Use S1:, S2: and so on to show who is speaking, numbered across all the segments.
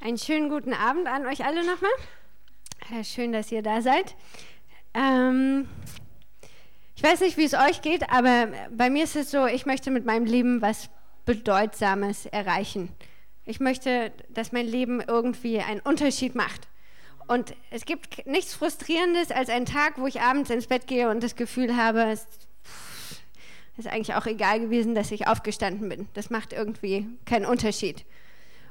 S1: Einen schönen guten Abend an euch alle nochmal. Schön, dass ihr da seid. Ähm, ich weiß nicht, wie es euch geht, aber bei mir ist es so, ich möchte mit meinem Leben was Bedeutsames erreichen. Ich möchte, dass mein Leben irgendwie einen Unterschied macht. Und es gibt nichts Frustrierendes als einen Tag, wo ich abends ins Bett gehe und das Gefühl habe, es ist eigentlich auch egal gewesen, dass ich aufgestanden bin. Das macht irgendwie keinen Unterschied.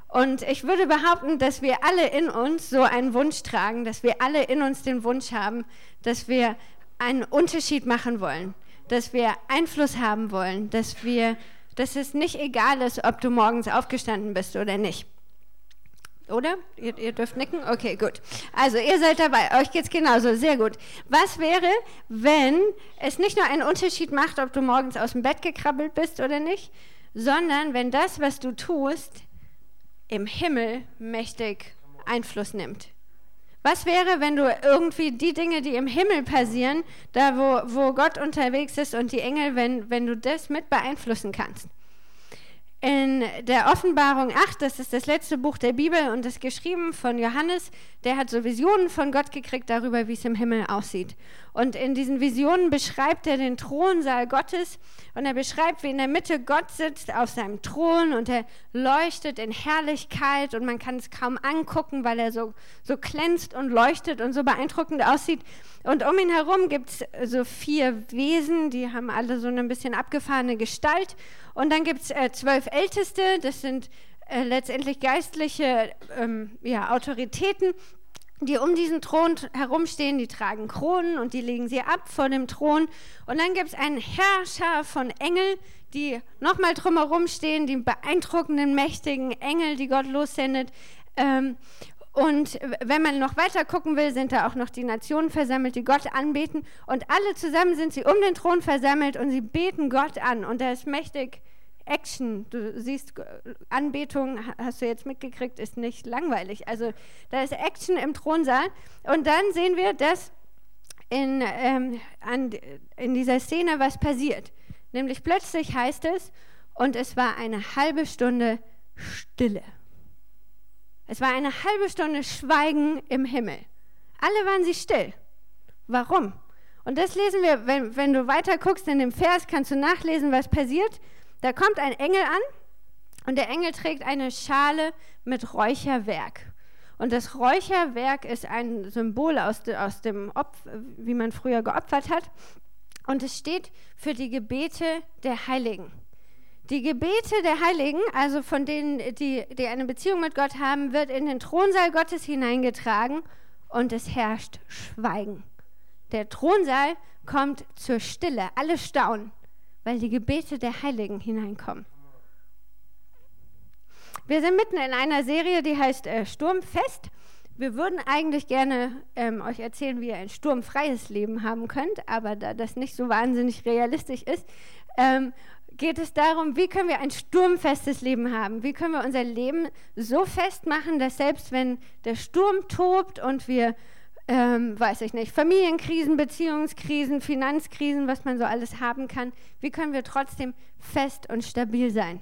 S1: Und ich würde behaupten, dass wir alle in uns so einen Wunsch tragen, dass wir alle in uns den Wunsch haben, dass wir einen Unterschied machen wollen, dass wir Einfluss haben wollen, dass wir, dass es nicht egal ist, ob du morgens aufgestanden bist oder nicht. Oder? Ihr, ihr, dürft nicken? Okay, gut. Also, ihr seid dabei. Euch geht's genauso. Sehr gut. Was wäre, wenn es nicht nur einen Unterschied macht, ob du morgens aus dem Bett gekrabbelt bist oder nicht, sondern wenn das, was du tust, im Himmel mächtig Einfluss nimmt? Was wäre, wenn du irgendwie die Dinge, die im Himmel passieren, da wo, wo Gott unterwegs ist und die Engel, wenn, wenn du das mit beeinflussen kannst? In der Offenbarung 8, das ist das letzte Buch der Bibel und ist geschrieben von Johannes, der hat so Visionen von Gott gekriegt darüber, wie es im Himmel aussieht. Und in diesen Visionen beschreibt er den Thronsaal Gottes und er beschreibt, wie in der Mitte Gott sitzt auf seinem Thron und er leuchtet in Herrlichkeit und man kann es kaum angucken, weil er so, so glänzt und leuchtet und so beeindruckend aussieht. Und um ihn herum gibt es so vier Wesen, die haben alle so eine bisschen abgefahrene Gestalt. Und dann gibt es äh, zwölf Älteste, das sind äh, letztendlich geistliche ähm, ja, Autoritäten, die um diesen Thron herumstehen, die tragen Kronen und die legen sie ab vor dem Thron. Und dann gibt es einen Herrscher von Engeln, die nochmal drumherum stehen, die beeindruckenden, mächtigen Engel, die Gott lossendet. Ähm, und wenn man noch weiter gucken will, sind da auch noch die Nationen versammelt, die Gott anbeten. Und alle zusammen sind sie um den Thron versammelt und sie beten Gott an. Und er ist mächtig Action. Du siehst, Anbetung, hast du jetzt mitgekriegt, ist nicht langweilig. Also da ist Action im Thronsaal. Und dann sehen wir, dass in, ähm, an, in dieser Szene was passiert. Nämlich plötzlich heißt es, und es war eine halbe Stunde Stille. Es war eine halbe Stunde Schweigen im Himmel. Alle waren sie still. Warum? Und das lesen wir, wenn, wenn du weiter guckst in dem Vers, kannst du nachlesen, was passiert. Da kommt ein Engel an und der Engel trägt eine Schale mit Räucherwerk. Und das Räucherwerk ist ein Symbol aus, de, aus dem Opfer, wie man früher geopfert hat. Und es steht für die Gebete der Heiligen. Die Gebete der Heiligen, also von denen, die, die eine Beziehung mit Gott haben, wird in den Thronsaal Gottes hineingetragen und es herrscht Schweigen. Der Thronsaal kommt zur Stille, alle staunen weil die Gebete der Heiligen hineinkommen. Wir sind mitten in einer Serie, die heißt äh, Sturmfest. Wir würden eigentlich gerne ähm, euch erzählen, wie ihr ein sturmfreies Leben haben könnt, aber da das nicht so wahnsinnig realistisch ist, ähm, geht es darum, wie können wir ein sturmfestes Leben haben? Wie können wir unser Leben so festmachen, dass selbst wenn der Sturm tobt und wir ähm, weiß ich nicht, Familienkrisen, Beziehungskrisen, Finanzkrisen, was man so alles haben kann. Wie können wir trotzdem fest und stabil sein?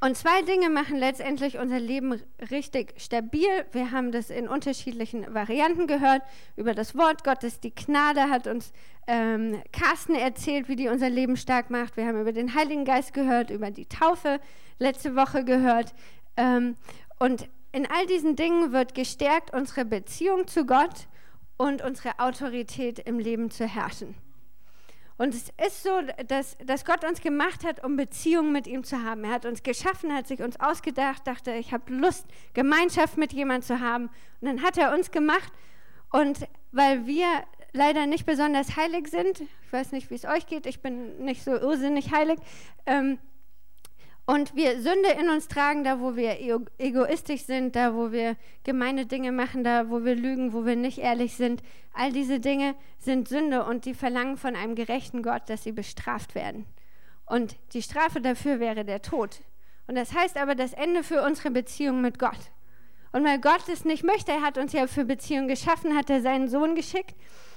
S1: Und zwei Dinge machen letztendlich unser Leben richtig stabil. Wir haben das in unterschiedlichen Varianten gehört. Über das Wort Gottes, die Gnade hat uns ähm, Carsten erzählt, wie die unser Leben stark macht. Wir haben über den Heiligen Geist gehört, über die Taufe letzte Woche gehört. Ähm, und in all diesen Dingen wird gestärkt unsere Beziehung zu Gott und unsere Autorität im Leben zu herrschen. Und es ist so, dass, dass Gott uns gemacht hat, um Beziehungen mit ihm zu haben. Er hat uns geschaffen, hat sich uns ausgedacht, dachte, ich habe Lust, Gemeinschaft mit jemandem zu haben. Und dann hat er uns gemacht. Und weil wir leider nicht besonders heilig sind, ich weiß nicht, wie es euch geht, ich bin nicht so irrsinnig heilig, ähm, und wir Sünde in uns tragen, da wo wir egoistisch sind, da wo wir gemeine Dinge machen, da wo wir lügen, wo wir nicht ehrlich sind. All diese Dinge sind Sünde und die verlangen von einem gerechten Gott, dass sie bestraft werden. Und die Strafe dafür wäre der Tod. Und das heißt aber das Ende für unsere Beziehung mit Gott. Und weil Gott es nicht möchte, er hat uns ja für Beziehung geschaffen, hat er seinen Sohn geschickt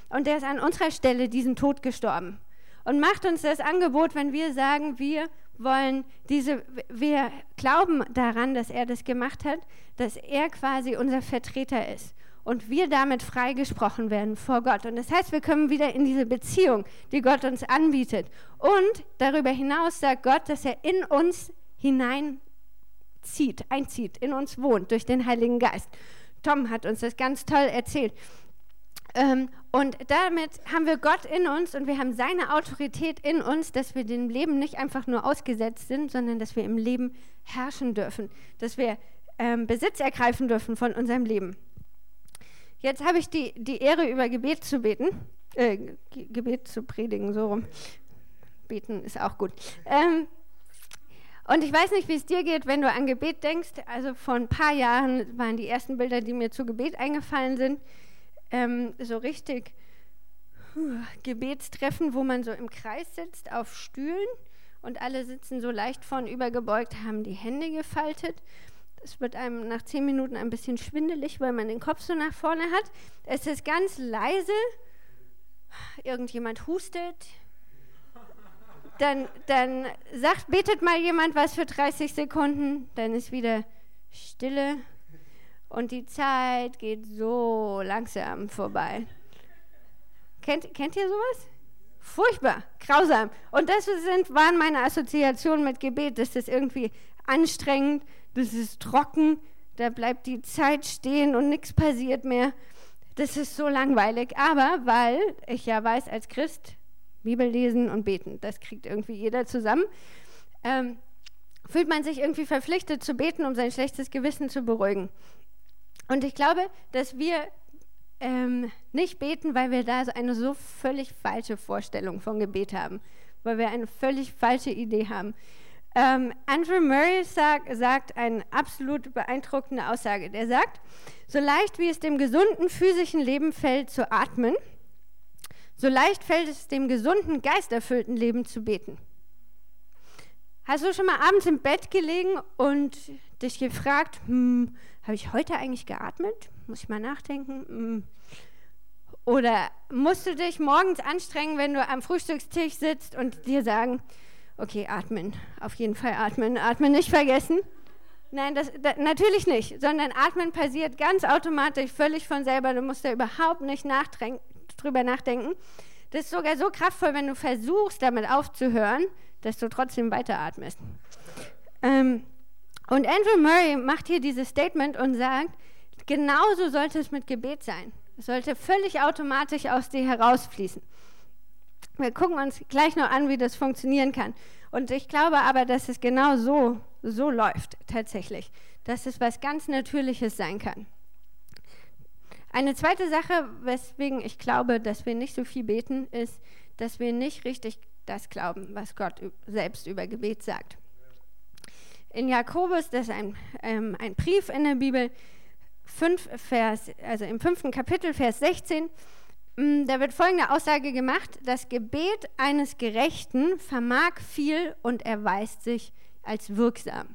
S1: und der ist an unserer Stelle diesen Tod gestorben. Und macht uns das Angebot, wenn wir sagen, wir wollen diese, wir glauben daran, dass er das gemacht hat, dass er quasi unser Vertreter ist und wir damit freigesprochen werden vor Gott. Und das heißt, wir kommen wieder in diese Beziehung, die Gott uns anbietet. Und darüber hinaus sagt Gott, dass er in uns hineinzieht, einzieht, in uns wohnt durch den Heiligen Geist. Tom hat uns das ganz toll erzählt. Ähm, und damit haben wir Gott in uns und wir haben seine Autorität in uns, dass wir dem Leben nicht einfach nur ausgesetzt sind, sondern dass wir im Leben herrschen dürfen, dass wir ähm, Besitz ergreifen dürfen von unserem Leben. Jetzt habe ich die, die Ehre, über Gebet zu beten, äh, Gebet zu predigen, so rum. Beten ist auch gut. Ähm, und ich weiß nicht, wie es dir geht, wenn du an Gebet denkst. Also vor ein paar Jahren waren die ersten Bilder, die mir zu Gebet eingefallen sind ähm, so richtig uh, Gebetstreffen, wo man so im Kreis sitzt auf Stühlen und alle sitzen so leicht vorn übergebeugt, haben die Hände gefaltet. Es wird einem nach zehn Minuten ein bisschen schwindelig, weil man den Kopf so nach vorne hat. Es ist ganz leise. Irgendjemand hustet. Dann, dann sagt, betet mal jemand was für 30 Sekunden. Dann ist wieder Stille. Und die Zeit geht so langsam vorbei. Kennt, kennt ihr sowas? Furchtbar, grausam. Und das sind, waren meine Assoziationen mit Gebet. Das ist irgendwie anstrengend, das ist trocken, da bleibt die Zeit stehen und nichts passiert mehr. Das ist so langweilig. Aber weil ich ja weiß, als Christ, Bibel lesen und beten, das kriegt irgendwie jeder zusammen, ähm, fühlt man sich irgendwie verpflichtet zu beten, um sein schlechtes Gewissen zu beruhigen. Und ich glaube, dass wir ähm, nicht beten, weil wir da eine so völlig falsche Vorstellung von Gebet haben, weil wir eine völlig falsche Idee haben. Ähm, Andrew Murray sag, sagt eine absolut beeindruckende Aussage. Der sagt, so leicht wie es dem gesunden physischen Leben fällt zu atmen, so leicht fällt es dem gesunden, geisterfüllten Leben zu beten. Hast du schon mal abends im Bett gelegen und dich gefragt, hm, habe ich heute eigentlich geatmet? Muss ich mal nachdenken. Hm. Oder musst du dich morgens anstrengen, wenn du am Frühstückstisch sitzt und dir sagen, okay, atmen, auf jeden Fall atmen, atmen nicht vergessen. Nein, das, das, natürlich nicht, sondern atmen passiert ganz automatisch, völlig von selber. Du musst da überhaupt nicht drüber nachdenken. Das ist sogar so kraftvoll, wenn du versuchst, damit aufzuhören, dass du trotzdem weiteratmest. Ähm, und Andrew Murray macht hier dieses Statement und sagt, genauso sollte es mit Gebet sein. Es sollte völlig automatisch aus dir herausfließen. Wir gucken uns gleich noch an, wie das funktionieren kann. Und ich glaube aber, dass es genau so, so läuft tatsächlich. Dass es was ganz Natürliches sein kann. Eine zweite Sache, weswegen ich glaube, dass wir nicht so viel beten, ist, dass wir nicht richtig das glauben, was Gott selbst über Gebet sagt in Jakobus, das ist ein, ähm, ein Brief in der Bibel, 5 Vers, also im fünften Kapitel, Vers 16, mm, da wird folgende Aussage gemacht: Das Gebet eines Gerechten vermag viel und erweist sich als wirksam.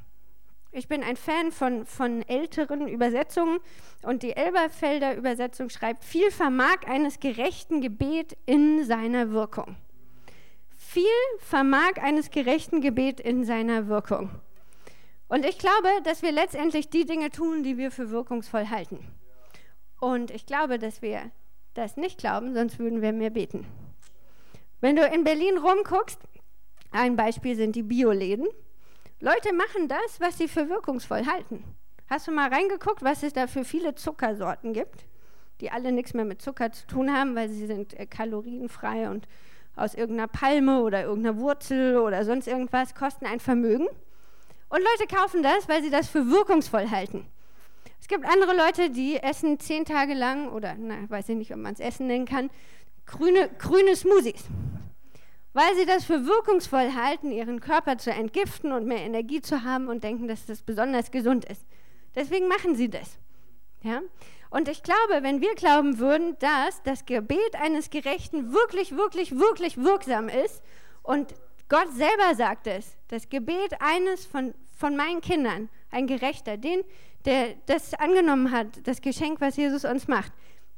S1: Ich bin ein Fan von, von älteren Übersetzungen und die Elberfelder Übersetzung schreibt: Viel vermag eines gerechten Gebet in seiner Wirkung. Viel vermag eines gerechten Gebet in seiner Wirkung. Und ich glaube, dass wir letztendlich die Dinge tun, die wir für wirkungsvoll halten. Und ich glaube, dass wir das nicht glauben, sonst würden wir mehr beten. Wenn du in Berlin rumguckst, ein Beispiel sind die Bioläden. Leute machen das, was sie für wirkungsvoll halten. Hast du mal reingeguckt, was es da für viele Zuckersorten gibt, die alle nichts mehr mit Zucker zu tun haben, weil sie sind äh, kalorienfrei und aus irgendeiner Palme oder irgendeiner Wurzel oder sonst irgendwas, kosten ein Vermögen. Und Leute kaufen das, weil sie das für wirkungsvoll halten. Es gibt andere Leute, die essen zehn Tage lang, oder na, weiß ich nicht, ob man es Essen nennen kann, grüne, grüne Smoothies. Weil sie das für wirkungsvoll halten, ihren Körper zu entgiften und mehr Energie zu haben und denken, dass das besonders gesund ist. Deswegen machen sie das. Ja? Und ich glaube, wenn wir glauben würden, dass das Gebet eines Gerechten wirklich, wirklich, wirklich wirksam ist und Gott selber sagt es, das Gebet eines von, von meinen Kindern, ein Gerechter, den, der das angenommen hat, das Geschenk, was Jesus uns macht,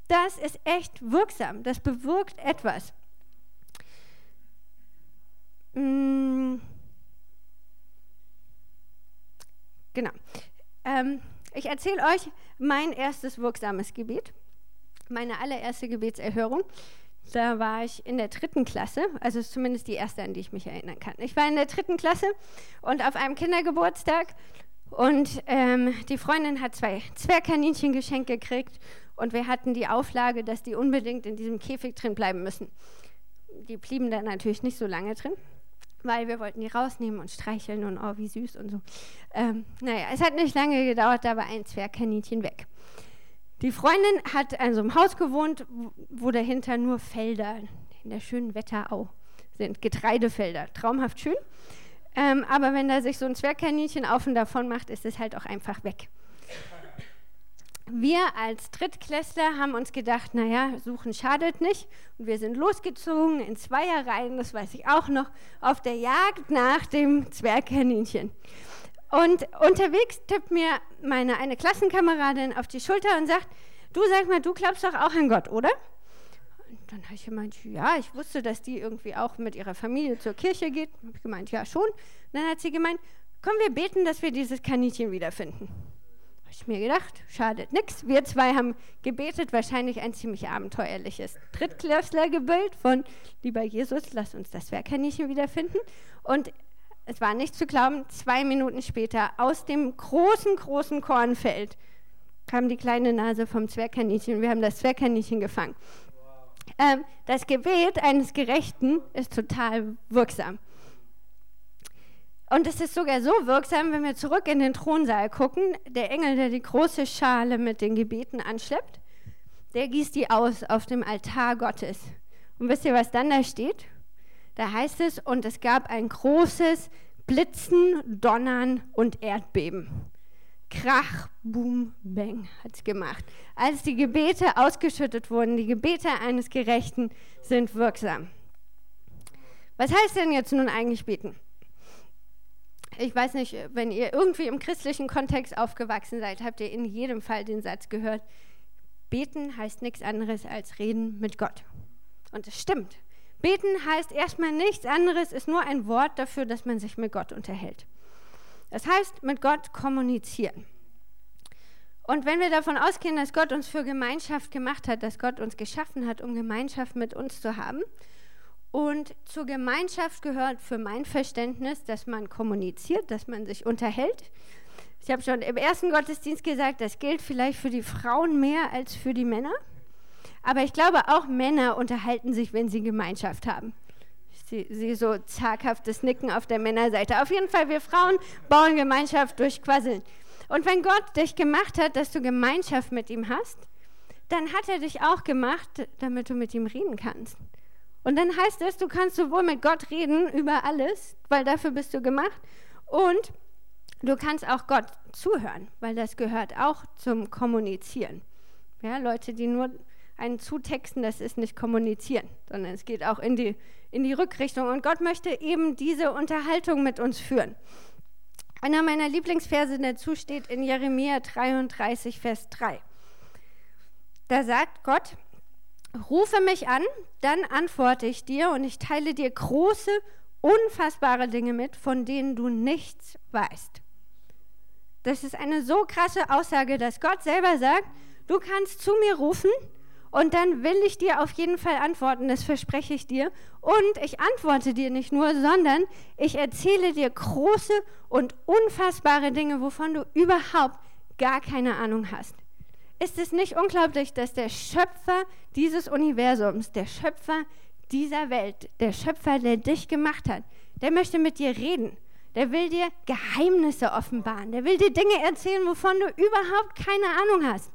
S1: das ist echt wirksam, das bewirkt etwas. Mm. genau. Ähm, ich erzähle euch mein erstes wirksames Gebet, meine allererste Gebetserhörung. Da war ich in der dritten Klasse, also ist zumindest die erste, an die ich mich erinnern kann. Ich war in der dritten Klasse und auf einem Kindergeburtstag und ähm, die Freundin hat zwei Zwergkaninchen geschenkt gekriegt und wir hatten die Auflage, dass die unbedingt in diesem Käfig drin bleiben müssen. Die blieben dann natürlich nicht so lange drin, weil wir wollten die rausnehmen und streicheln und oh, wie süß und so. Ähm, naja, es hat nicht lange gedauert, da war ein Zwergkaninchen weg. Die Freundin hat an so einem Haus gewohnt, wo dahinter nur Felder in der schönen Wetterau sind, Getreidefelder, traumhaft schön. Ähm, aber wenn da sich so ein Zwergkaninchen auf und davon macht, ist es halt auch einfach weg. Wir als Drittklässler haben uns gedacht, naja, suchen schadet nicht. Und wir sind losgezogen in Zweierreihen, das weiß ich auch noch, auf der Jagd nach dem Zwergkaninchen. Und unterwegs tippt mir meine eine Klassenkameradin auf die Schulter und sagt, du sag mal, du glaubst doch auch an Gott, oder? Und dann habe ich gemeint, ja, ich wusste, dass die irgendwie auch mit ihrer Familie zur Kirche geht. Habe ich gemeint, ja schon. Und dann hat sie gemeint, komm, wir beten, dass wir dieses Kaninchen wiederfinden. Ich mir gedacht, schadet nichts. Wir zwei haben gebetet, wahrscheinlich ein ziemlich abenteuerliches Drittklässlergebild von Lieber Jesus, lass uns das Zwergkaninchen wiederfinden. Und es war nicht zu glauben, zwei Minuten später aus dem großen, großen Kornfeld kam die kleine Nase vom Zwergkaninchen wir haben das Zwergkaninchen gefangen. Ähm, das Gebet eines Gerechten ist total wirksam. Und es ist sogar so wirksam, wenn wir zurück in den Thronsaal gucken, der Engel, der die große Schale mit den Gebeten anschleppt, der gießt die aus auf dem Altar Gottes. Und wisst ihr, was dann da steht? Da heißt es, und es gab ein großes Blitzen, Donnern und Erdbeben. Krach, Boom, Bang hat es gemacht. Als die Gebete ausgeschüttet wurden, die Gebete eines Gerechten sind wirksam. Was heißt denn jetzt nun eigentlich beten? Ich weiß nicht, wenn ihr irgendwie im christlichen Kontext aufgewachsen seid, habt ihr in jedem Fall den Satz gehört, beten heißt nichts anderes als reden mit Gott. Und es stimmt. Beten heißt erstmal nichts anderes, ist nur ein Wort dafür, dass man sich mit Gott unterhält. Das heißt, mit Gott kommunizieren. Und wenn wir davon ausgehen, dass Gott uns für Gemeinschaft gemacht hat, dass Gott uns geschaffen hat, um Gemeinschaft mit uns zu haben, und zur Gemeinschaft gehört für mein Verständnis, dass man kommuniziert, dass man sich unterhält. Ich habe schon im ersten Gottesdienst gesagt, das gilt vielleicht für die Frauen mehr als für die Männer. Aber ich glaube, auch Männer unterhalten sich, wenn sie Gemeinschaft haben. Ich sehe so zaghaftes Nicken auf der Männerseite. Auf jeden Fall, wir Frauen bauen Gemeinschaft durch Quasseln. Und wenn Gott dich gemacht hat, dass du Gemeinschaft mit ihm hast, dann hat er dich auch gemacht, damit du mit ihm reden kannst. Und dann heißt es, du kannst sowohl mit Gott reden über alles, weil dafür bist du gemacht, und du kannst auch Gott zuhören, weil das gehört auch zum Kommunizieren. Ja, Leute, die nur einen zutexten, das ist nicht kommunizieren, sondern es geht auch in die, in die Rückrichtung. Und Gott möchte eben diese Unterhaltung mit uns führen. Einer meiner Lieblingsverse dazu steht in Jeremia 33, Vers 3. Da sagt Gott, rufe mich an, dann antworte ich dir und ich teile dir große, unfassbare Dinge mit, von denen du nichts weißt. Das ist eine so krasse Aussage, dass Gott selber sagt, du kannst zu mir rufen und dann will ich dir auf jeden Fall antworten, das verspreche ich dir. Und ich antworte dir nicht nur, sondern ich erzähle dir große und unfassbare Dinge, wovon du überhaupt gar keine Ahnung hast. Ist es nicht unglaublich, dass der Schöpfer dieses Universums, der Schöpfer dieser Welt, der Schöpfer, der dich gemacht hat, der möchte mit dir reden. Der will dir Geheimnisse offenbaren. Der will dir Dinge erzählen, wovon du überhaupt keine Ahnung hast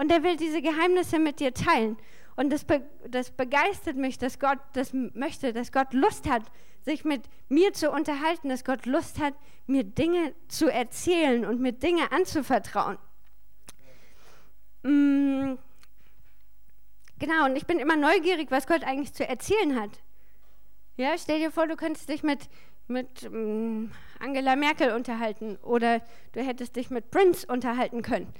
S1: und er will diese Geheimnisse mit dir teilen. Und das, be das begeistert mich, dass Gott das möchte, dass Gott Lust hat, sich mit mir zu unterhalten, dass Gott Lust hat, mir Dinge zu erzählen und mir Dinge anzuvertrauen. Mm, genau, und ich bin immer neugierig, was Gott eigentlich zu erzählen hat. Ja, stell dir vor, du könntest dich mit, mit mm, Angela Merkel unterhalten oder du hättest dich mit Prince unterhalten können.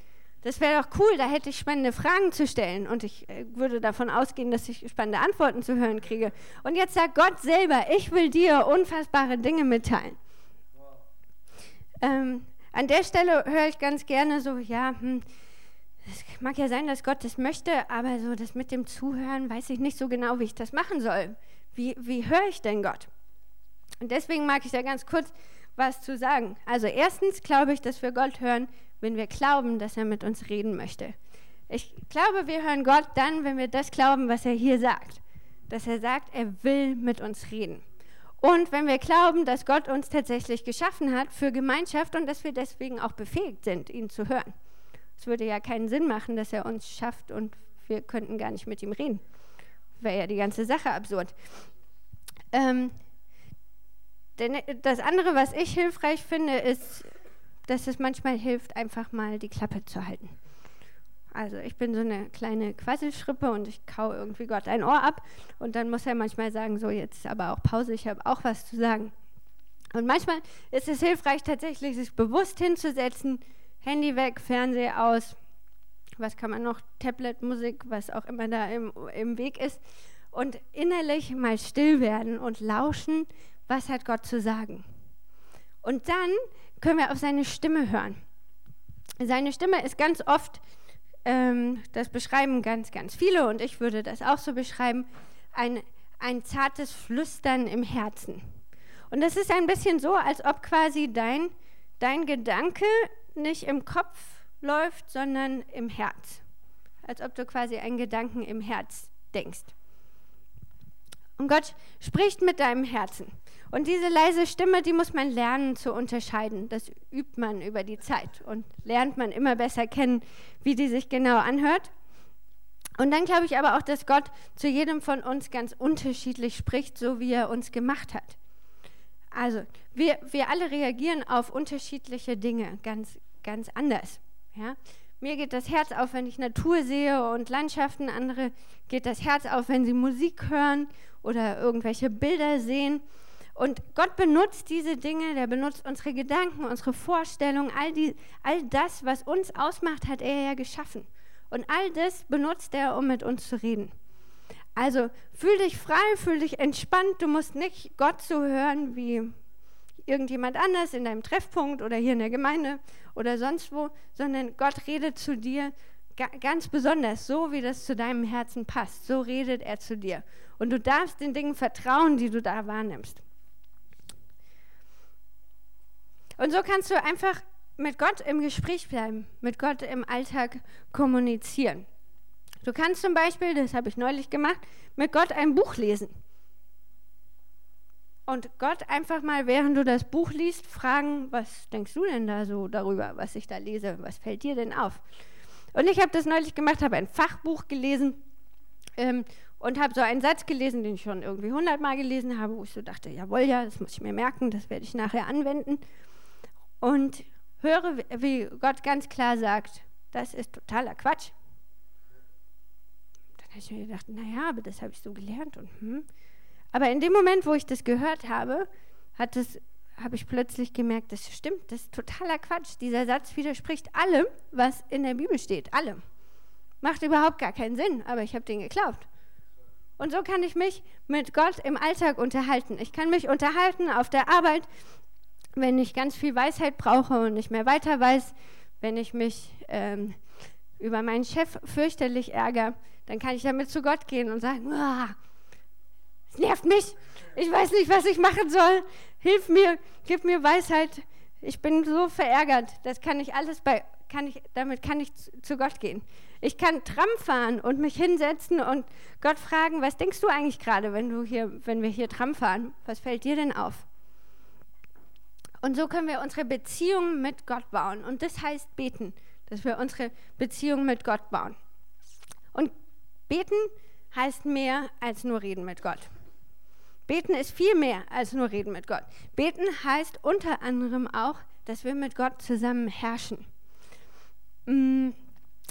S1: Das wäre doch cool, da hätte ich spannende Fragen zu stellen und ich äh, würde davon ausgehen, dass ich spannende Antworten zu hören kriege. Und jetzt sagt Gott selber, ich will dir unfassbare Dinge mitteilen. Ähm, an der Stelle höre ich ganz gerne so, ja, hm, es mag ja sein, dass Gott das möchte, aber so das mit dem Zuhören weiß ich nicht so genau, wie ich das machen soll. Wie, wie höre ich denn Gott? Und deswegen mag ich da ganz kurz was zu sagen. Also erstens glaube ich, dass wir Gott hören, wenn wir glauben, dass er mit uns reden möchte. Ich glaube, wir hören Gott dann, wenn wir das glauben, was er hier sagt. Dass er sagt, er will mit uns reden. Und wenn wir glauben, dass Gott uns tatsächlich geschaffen hat für Gemeinschaft und dass wir deswegen auch befähigt sind, ihn zu hören. Es würde ja keinen Sinn machen, dass er uns schafft und wir könnten gar nicht mit ihm reden. Wäre ja die ganze Sache absurd. Ähm, das andere, was ich hilfreich finde, ist, dass es manchmal hilft, einfach mal die Klappe zu halten. Also ich bin so eine kleine Quasselschrippe und ich kau irgendwie Gott ein Ohr ab und dann muss er manchmal sagen, so jetzt aber auch Pause, ich habe auch was zu sagen. Und manchmal ist es hilfreich tatsächlich, sich bewusst hinzusetzen, Handy weg, Fernseher aus, was kann man noch, Tablet, Musik, was auch immer da im, im Weg ist und innerlich mal still werden und lauschen, was hat Gott zu sagen. Und dann können wir auf seine Stimme hören. Seine Stimme ist ganz oft ähm, das beschreiben ganz, ganz viele und ich würde das auch so beschreiben, ein, ein zartes Flüstern im Herzen. Und das ist ein bisschen so, als ob quasi dein, dein Gedanke nicht im Kopf läuft, sondern im Herz. Als ob du quasi einen Gedanken im Herz denkst. Und Gott spricht mit deinem Herzen. Und diese leise Stimme, die muss man lernen zu unterscheiden. Das übt man über die Zeit und lernt man immer besser kennen, wie die sich genau anhört. Und dann glaube ich aber auch, dass Gott zu jedem von uns ganz unterschiedlich spricht, so wie er uns gemacht hat. Also wir, wir alle reagieren auf unterschiedliche Dinge ganz, ganz anders. Ja? Mir geht das Herz auf, wenn ich Natur sehe und Landschaften. Andere geht das Herz auf, wenn sie Musik hören oder irgendwelche Bilder sehen. Und Gott benutzt diese Dinge, der benutzt unsere Gedanken, unsere Vorstellungen, all, all das, was uns ausmacht, hat er ja geschaffen. Und all das benutzt er, um mit uns zu reden. Also fühl dich frei, fühl dich entspannt. Du musst nicht Gott so hören wie irgendjemand anders in deinem Treffpunkt oder hier in der Gemeinde oder sonst wo, sondern Gott redet zu dir ganz besonders, so wie das zu deinem Herzen passt. So redet er zu dir. Und du darfst den Dingen vertrauen, die du da wahrnimmst. Und so kannst du einfach mit Gott im Gespräch bleiben, mit Gott im Alltag kommunizieren. Du kannst zum Beispiel, das habe ich neulich gemacht, mit Gott ein Buch lesen. Und Gott einfach mal, während du das Buch liest, fragen, was denkst du denn da so darüber, was ich da lese? Was fällt dir denn auf? Und ich habe das neulich gemacht, habe ein Fachbuch gelesen ähm, und habe so einen Satz gelesen, den ich schon irgendwie hundertmal gelesen habe, wo ich so dachte, jawohl, ja, das muss ich mir merken, das werde ich nachher anwenden und höre, wie Gott ganz klar sagt, das ist totaler Quatsch. Habe ich mir gedacht, naja, aber das habe ich so gelernt. Und, hm. Aber in dem Moment, wo ich das gehört habe, hat das, habe ich plötzlich gemerkt, das stimmt, das ist totaler Quatsch. Dieser Satz widerspricht allem, was in der Bibel steht. Allem. Macht überhaupt gar keinen Sinn, aber ich habe den geglaubt. Und so kann ich mich mit Gott im Alltag unterhalten. Ich kann mich unterhalten auf der Arbeit, wenn ich ganz viel Weisheit brauche und nicht mehr weiter weiß, wenn ich mich ähm, über meinen Chef fürchterlich ärgere, dann kann ich damit zu Gott gehen und sagen, es nervt mich, ich weiß nicht, was ich machen soll, hilf mir, gib mir Weisheit, ich bin so verärgert, das kann ich alles bei, kann ich, damit kann ich zu, Gott gehen. Ich kann Tram fahren und mich hinsetzen und Gott fragen, was denkst du eigentlich gerade, wenn wenn wir hier Tram fahren? Was fällt dir denn auf? Und so können wir unsere Beziehung mit Gott bauen. Und das heißt beten, dass wir unsere Beziehung mit Gott bauen. Beten heißt mehr als nur reden mit Gott. Beten ist viel mehr als nur reden mit Gott. Beten heißt unter anderem auch, dass wir mit Gott zusammen herrschen. Mm,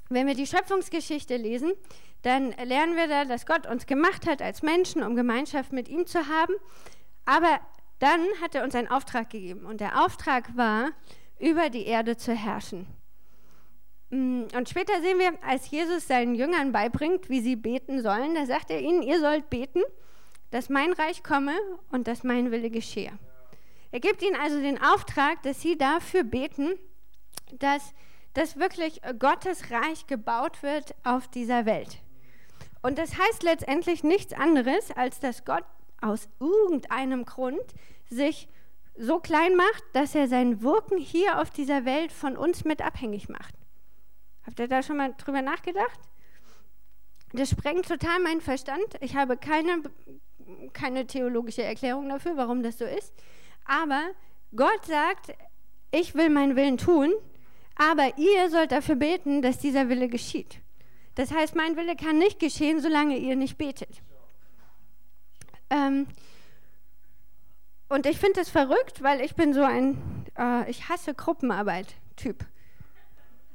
S1: wenn wir die Schöpfungsgeschichte lesen, dann lernen wir da, dass Gott uns gemacht hat als Menschen, um Gemeinschaft mit ihm zu haben. Aber dann hat er uns einen Auftrag gegeben und der Auftrag war, über die Erde zu herrschen. Mm, und später sehen wir, als Jesus seinen Jüngern beibringt, wie sie beten sollen, da sagt er ihnen, ihr sollt beten, dass mein Reich komme und dass mein Wille geschehe. Er gibt ihnen also den Auftrag, dass sie dafür beten, dass, dass wirklich Gottes Reich gebaut wird auf dieser Welt. Und das heißt letztendlich nichts anderes, als dass Gott aus irgendeinem Grund sich so klein macht, dass er sein Wirken hier auf dieser Welt von uns mit abhängig macht. Habt ihr da schon mal drüber nachgedacht? Das sprengt total meinen Verstand. Ich habe keine, keine theologische Erklärung dafür, warum das so ist. Aber Gott sagt, ich will meinen Willen tun, aber ihr sollt dafür beten, dass dieser Wille geschieht. Das heißt, mein Wille kann nicht geschehen, solange ihr nicht betet. Ähm, und ich finde das verrückt, weil ich bin so ein, äh, ich hasse Gruppenarbeit-Typ.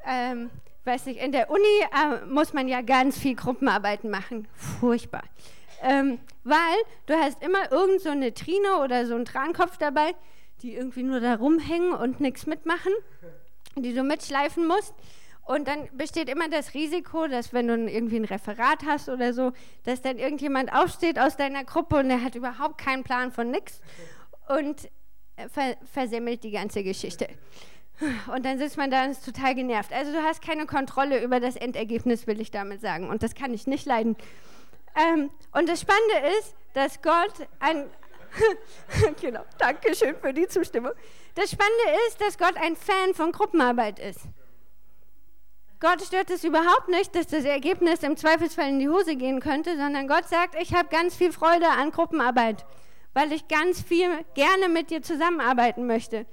S1: Ähm, weiß nicht, in der Uni äh, muss man ja ganz viel Gruppenarbeiten machen. Furchtbar. Ähm, weil du hast immer irgend so eine Trine oder so einen Trankopf dabei, die irgendwie nur da rumhängen und nichts mitmachen, die du mitschleifen musst. Und dann besteht immer das Risiko, dass wenn du irgendwie ein Referat hast oder so, dass dann irgendjemand aufsteht aus deiner Gruppe und der hat überhaupt keinen Plan von nichts und ver versemmelt die ganze Geschichte. Und dann sitzt man da und ist total genervt. Also du hast keine Kontrolle über das Endergebnis, will ich damit sagen. Und das kann ich nicht leiden. Ähm, und das Spannende ist, dass Gott ein... genau, danke schön für die Zustimmung. Das Spannende ist, dass Gott ein Fan von Gruppenarbeit ist. Gott stört es überhaupt nicht, dass das Ergebnis im Zweifelsfall in die Hose gehen könnte, sondern Gott sagt, ich habe ganz viel Freude an Gruppenarbeit weil ich ganz viel gerne mit dir zusammenarbeiten möchte.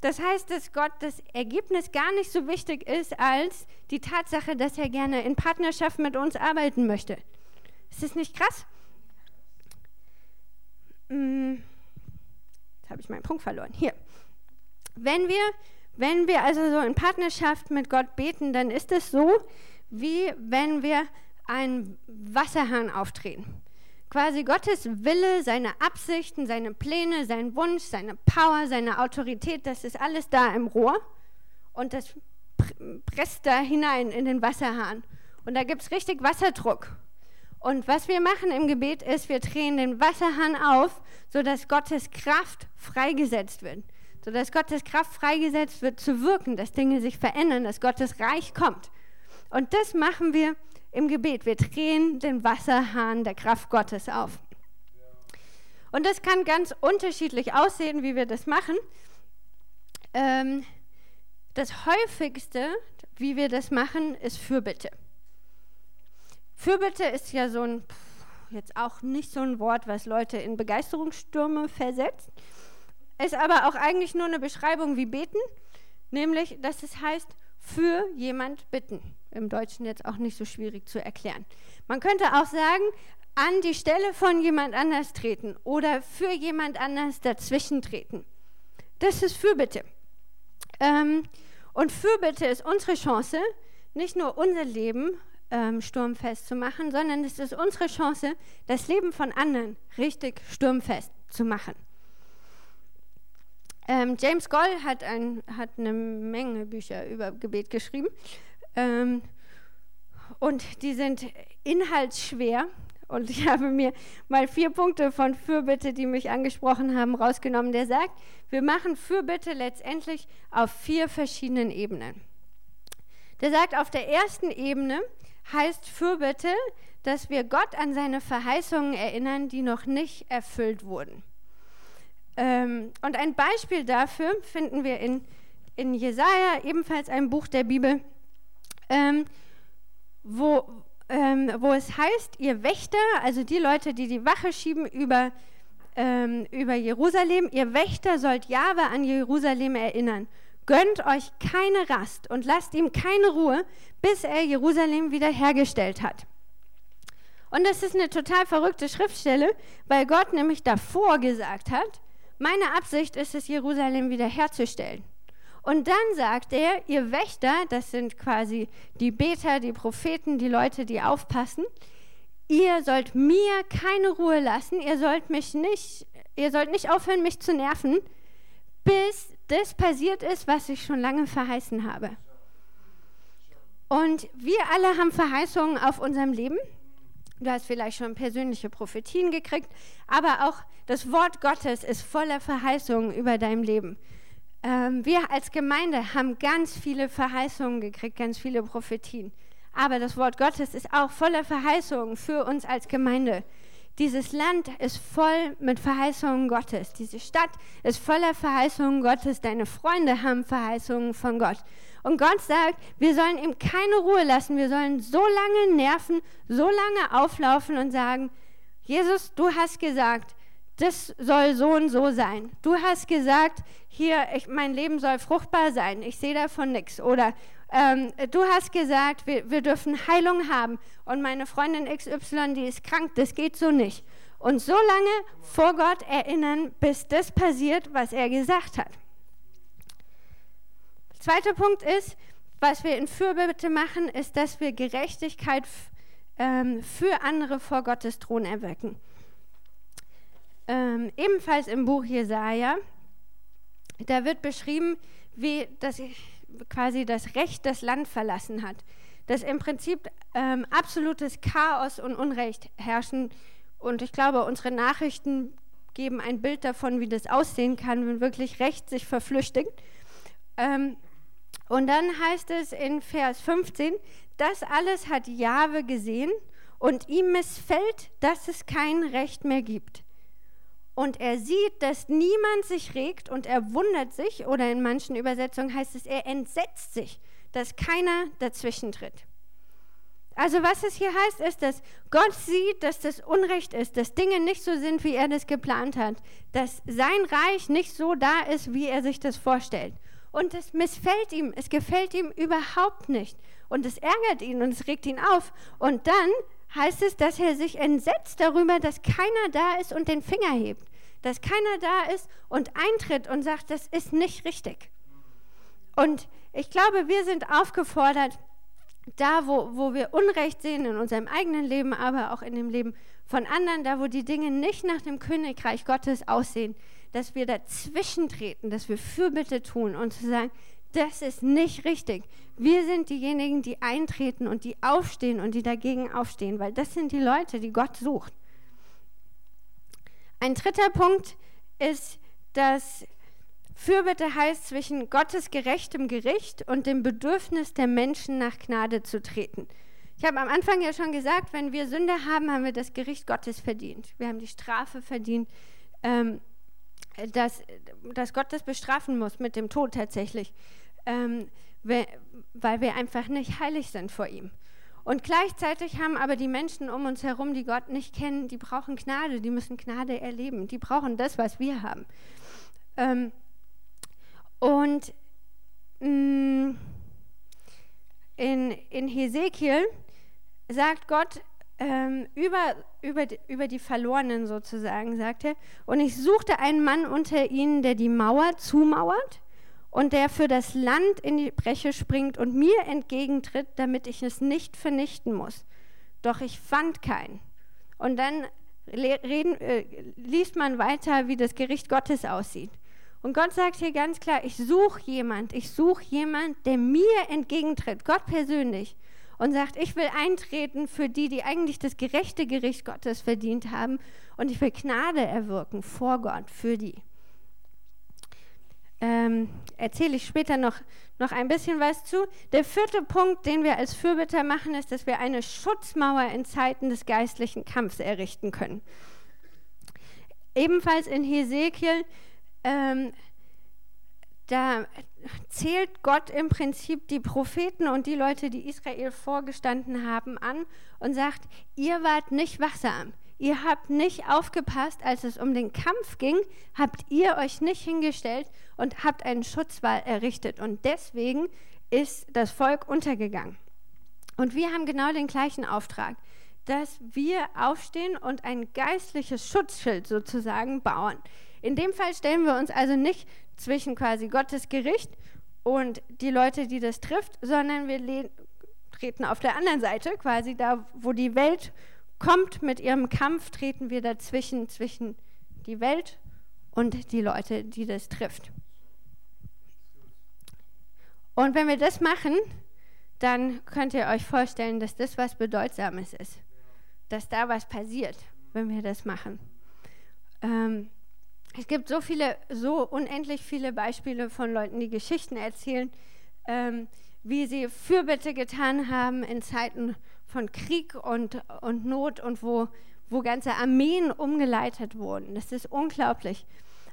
S1: Das heißt, dass Gott das Ergebnis gar nicht so wichtig ist als die Tatsache, dass er gerne in Partnerschaft mit uns arbeiten möchte. Ist das nicht krass? Hm, jetzt habe ich meinen Punkt verloren. Hier. Wenn wir, wenn wir also so in Partnerschaft mit Gott beten, dann ist es so, wie wenn wir einen Wasserhahn aufdrehen quasi Gottes Wille, seine Absichten, seine Pläne, sein Wunsch, seine Power, seine Autorität, das ist alles da im Rohr und das presst da hinein in den Wasserhahn. Und da gibt es richtig Wasserdruck. Und was wir machen im Gebet ist, wir drehen den Wasserhahn auf, sodass Gottes Kraft freigesetzt wird. Sodass Gottes Kraft freigesetzt wird zu wirken, dass Dinge sich verändern, dass Gottes Reich kommt. Und das machen wir im Gebet. Wir drehen den Wasserhahn der Kraft Gottes auf. Und das kann ganz unterschiedlich aussehen, wie wir das machen. Ähm, das häufigste, wie wir das machen, ist Fürbitte. Fürbitte ist ja so ein, jetzt auch nicht so ein Wort, was Leute in Begeisterungsstürme versetzt, ist aber auch eigentlich nur eine Beschreibung wie beten, nämlich, dass es heißt, für jemand bitten im Deutschen jetzt auch nicht so schwierig zu erklären. Man könnte auch sagen, an die Stelle von jemand anders treten oder für jemand anders dazwischen treten. Das ist Fürbitte. Ähm, und Fürbitte ist unsere Chance, nicht nur unser Leben ähm, sturmfest zu machen, sondern es ist unsere Chance, das Leben von anderen richtig sturmfest zu machen. Ähm, James Goll hat, ein, hat eine Menge Bücher über Gebet geschrieben. Ähm, und die sind inhaltsschwer. Und ich habe mir mal vier Punkte von Fürbitte, die mich angesprochen haben, rausgenommen. Der sagt, wir machen Fürbitte letztendlich auf vier verschiedenen Ebenen. Der sagt, auf der ersten Ebene heißt Fürbitte, dass wir Gott an seine Verheißungen erinnern, die noch nicht erfüllt wurden. Ähm, und ein Beispiel dafür finden wir in, in Jesaja, ebenfalls ein Buch der Bibel ähm, wo, ähm, wo es heißt, ihr Wächter, also die Leute, die die Wache schieben über, ähm, über Jerusalem, ihr Wächter sollt Jahwe an Jerusalem erinnern. Gönnt euch keine Rast und lasst ihm keine Ruhe, bis er Jerusalem wiederhergestellt hat. Und das ist eine total verrückte Schriftstelle, weil Gott nämlich davor gesagt hat, meine Absicht ist es, Jerusalem wiederherzustellen. Und dann sagt er, ihr Wächter, das sind quasi die Beter, die Propheten, die Leute, die aufpassen, ihr sollt mir keine Ruhe lassen, ihr sollt mich nicht, ihr sollt nicht aufhören, mich zu nerven, bis das passiert ist, was ich schon lange verheißen habe. Und wir alle haben Verheißungen auf unserem Leben. Du hast vielleicht schon persönliche Prophetien gekriegt, aber auch das Wort Gottes ist voller Verheißungen über deinem Leben. Ähm, wir als Gemeinde haben ganz viele Verheißungen gekriegt, ganz viele Prophetien. Aber das Wort Gottes ist auch voller Verheißungen für uns als Gemeinde. Dieses Land ist voll mit Verheißungen Gottes. Diese Stadt ist voller Verheißungen Gottes. Deine Freunde haben Verheißungen von Gott. Und Gott sagt, wir sollen ihm keine Ruhe lassen. Wir sollen so lange nerven, so lange auflaufen und sagen, Jesus, du hast gesagt, das soll so und so sein. Du hast gesagt, hier, ich, mein Leben soll fruchtbar sein. Ich sehe davon nichts. Oder ähm, du hast gesagt, wir, wir dürfen Heilung haben und meine Freundin XY, die ist krank, das geht so nicht. Und so lange vor Gott erinnern, bis das passiert, was er gesagt hat. Zweiter Punkt ist, was wir in Fürbitte machen, ist, dass wir Gerechtigkeit ähm, für andere vor Gottes Thron erwecken. Ähm, ebenfalls im Buch Jesaja, da wird beschrieben, wie das quasi das Recht das Land verlassen hat. Dass im Prinzip ähm, absolutes Chaos und Unrecht herrschen. Und ich glaube, unsere Nachrichten geben ein Bild davon, wie das aussehen kann, wenn wirklich Recht sich verflüchtigt. Ähm, und dann heißt es in Vers 15, das alles hat Jahwe gesehen und ihm missfällt, dass es kein Recht mehr gibt. Und er sieht, dass niemand sich regt und er wundert sich, oder in manchen Übersetzungen heißt es, er entsetzt sich, dass keiner dazwischen tritt. Also was es hier heißt, ist, dass Gott sieht, dass das Unrecht ist, dass Dinge nicht so sind, wie er das geplant hat, dass sein Reich nicht so da ist, wie er sich das vorstellt. Und es missfällt ihm, es gefällt ihm überhaupt nicht. Und es ärgert ihn und es regt ihn auf. Und dann heißt es, dass er sich entsetzt darüber, dass keiner da ist und den Finger hebt, dass keiner da ist und eintritt und sagt, das ist nicht richtig. Und ich glaube, wir sind aufgefordert, da, wo, wo wir Unrecht sehen in unserem eigenen Leben, aber auch in dem Leben von anderen, da, wo die Dinge nicht nach dem Königreich Gottes aussehen, dass wir dazwischen treten, dass wir Fürbitte tun und zu sagen, das ist nicht richtig. Wir sind diejenigen, die eintreten und die aufstehen und die dagegen aufstehen, weil das sind die Leute, die Gott sucht. Ein dritter Punkt ist, dass Fürbitte heißt, zwischen Gottes gerechtem Gericht und dem Bedürfnis der Menschen nach Gnade zu treten. Ich habe am Anfang ja schon gesagt, wenn wir Sünde haben, haben wir das Gericht Gottes verdient. Wir haben die Strafe verdient, ähm, dass, dass Gott das bestrafen muss mit dem Tod tatsächlich ähm, weil wir einfach nicht heilig sind vor ihm. Und gleichzeitig haben aber die Menschen um uns herum, die Gott nicht kennen, die brauchen Gnade, die müssen Gnade erleben, die brauchen das, was wir haben. Ähm, und mh, mm, in, in Hesekiel sagt Gott ähm, über, über, über die Verlorenen sozusagen, sagt er, und ich suchte einen Mann unter ihnen, der die Mauer zumauert und der für das Land in die Breche springt und mir entgegentritt, damit ich es nicht vernichten muss. Doch ich fand keinen. Und dann reden, äh, liest man weiter, wie das Gericht Gottes aussieht. Und Gott sagt hier ganz klar, ich suche jemand, ich suche jemand, der mir entgegentritt, Gott persönlich, und sagt, ich will eintreten für die, die eigentlich das gerechte Gericht Gottes verdient haben, und ich will Gnade erwirken vor Gott für die ähm, erzähle ich später noch, noch ein bisschen was zu. Der vierte Punkt, den wir als Fürbitter machen, ist, dass wir eine Schutzmauer in Zeiten des geistlichen Kampfs errichten können. Ebenfalls in Hesekiel, ähm, da zählt Gott im Prinzip die Propheten und die Leute, die Israel vorgestanden haben, an und sagt, ihr wart nicht wachsam, Ihr habt nicht aufgepasst, als es um den Kampf ging, habt ihr euch nicht hingestellt und habt einen Schutzwall errichtet. Und deswegen ist das Volk untergegangen. Und wir haben genau den gleichen Auftrag, dass wir aufstehen und ein geistliches Schutzschild sozusagen bauen. In dem Fall stellen wir uns also nicht zwischen quasi Gottes Gericht und die Leute, die das trifft, sondern wir treten auf der anderen Seite, quasi da, wo die Welt kommt mit ihrem Kampf, treten wir dazwischen, zwischen die Welt und die Leute, die das trifft. Und wenn wir das machen, dann könnt ihr euch vorstellen, dass das was Bedeutsames ist. Dass da was passiert, wenn wir das machen. Ähm, es gibt so viele, so unendlich viele Beispiele von Leuten, die Geschichten erzählen, ähm, wie sie Fürbitte getan haben in Zeiten von Krieg und, und Not und wo, wo ganze Armeen umgeleitet wurden. Das ist unglaublich.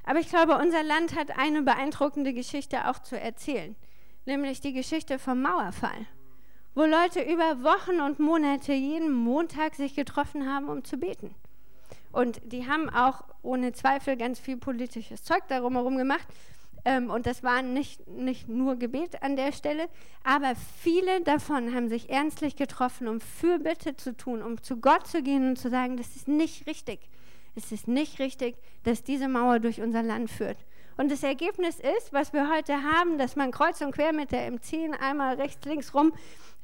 S1: Aber ich glaube, unser Land hat eine beeindruckende Geschichte auch zu erzählen, nämlich die Geschichte vom Mauerfall, wo Leute über Wochen und Monate jeden Montag sich getroffen haben, um zu beten. Und die haben auch ohne Zweifel ganz viel politisches Zeug darum herum gemacht. Ähm, und das war nicht, nicht nur Gebet an der Stelle, aber viele davon haben sich ernstlich getroffen, um Fürbitte zu tun, um zu Gott zu gehen und zu sagen, das ist nicht richtig. Es ist nicht richtig, dass diese Mauer durch unser Land führt. Und das Ergebnis ist, was wir heute haben, dass man kreuz und quer mit der M10 einmal rechts, links rum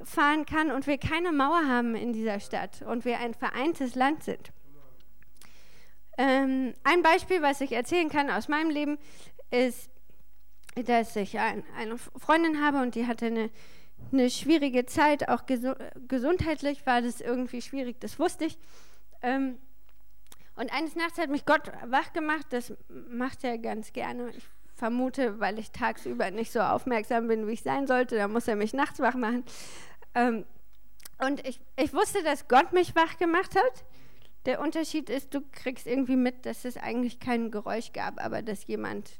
S1: fahren kann und wir keine Mauer haben in dieser Stadt und wir ein vereintes Land sind. Ähm, ein Beispiel, was ich erzählen kann aus meinem Leben, ist, dass ich ein, eine Freundin habe und die hatte eine, eine schwierige Zeit, auch gesu gesundheitlich war das irgendwie schwierig, das wusste ich. Ähm, und eines Nachts hat mich Gott wach gemacht, das macht er ganz gerne. Ich vermute, weil ich tagsüber nicht so aufmerksam bin, wie ich sein sollte, da muss er mich nachts wach machen. Ähm, und ich, ich wusste, dass Gott mich wach gemacht hat. Der Unterschied ist, du kriegst irgendwie mit, dass es eigentlich kein Geräusch gab, aber dass jemand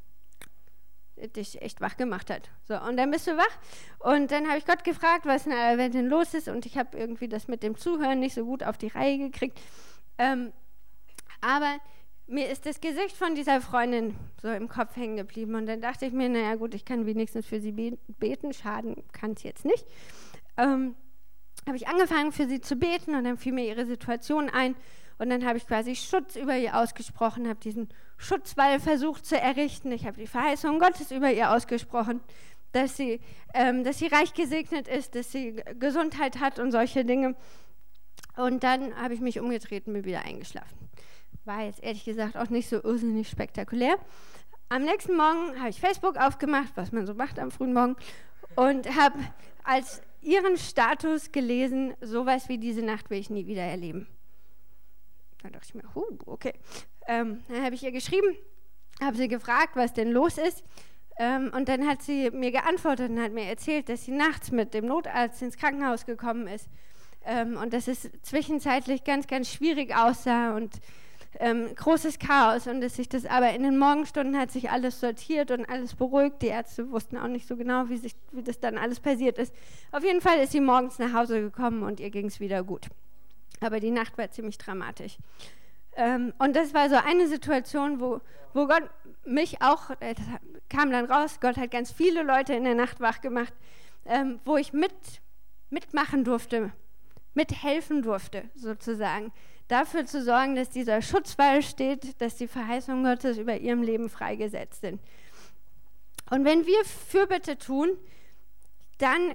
S1: dich echt wach gemacht hat. So, und dann bist du wach. Und dann habe ich Gott gefragt, was in aller Welt denn los ist. Und ich habe irgendwie das mit dem Zuhören nicht so gut auf die Reihe gekriegt. Ähm, aber mir ist das Gesicht von dieser Freundin so im Kopf hängen geblieben. Und dann dachte ich mir, naja gut, ich kann wenigstens für sie beten. Schaden kann es jetzt nicht. Ähm, habe ich angefangen für sie zu beten und dann fiel mir ihre Situation ein. Und dann habe ich quasi Schutz über ihr ausgesprochen, habe diesen Schutzwall versucht zu errichten. Ich habe die Verheißung Gottes über ihr ausgesprochen, dass sie, ähm, dass sie reich gesegnet ist, dass sie Gesundheit hat und solche Dinge. Und dann habe ich mich umgedreht und bin wieder eingeschlafen. War jetzt ehrlich gesagt auch nicht so irrsinnig spektakulär. Am nächsten Morgen habe ich Facebook aufgemacht, was man so macht am frühen Morgen, und habe als ihren Status gelesen, sowas wie diese Nacht will ich nie wieder erleben. Da dachte ich mir, huh, okay. Ähm, dann habe ich ihr geschrieben, habe sie gefragt, was denn los ist. Ähm, und dann hat sie mir geantwortet und hat mir erzählt, dass sie nachts mit dem Notarzt ins Krankenhaus gekommen ist ähm, und dass es zwischenzeitlich ganz, ganz schwierig aussah und ähm, großes Chaos und dass sich das aber in den Morgenstunden hat sich alles sortiert und alles beruhigt. Die Ärzte wussten auch nicht so genau, wie, sich, wie das dann alles passiert ist. Auf jeden Fall ist sie morgens nach Hause gekommen und ihr ging es wieder gut. Aber die Nacht war ziemlich dramatisch. Ähm, und das war so eine Situation, wo, wo Gott mich auch, äh, kam dann raus, Gott hat ganz viele Leute in der Nacht wach gemacht, ähm, wo ich mit, mitmachen durfte, mithelfen durfte, sozusagen. Dafür zu sorgen, dass dieser Schutzwall steht, dass die Verheißungen Gottes über ihrem Leben freigesetzt sind. Und wenn wir Fürbitte tun, dann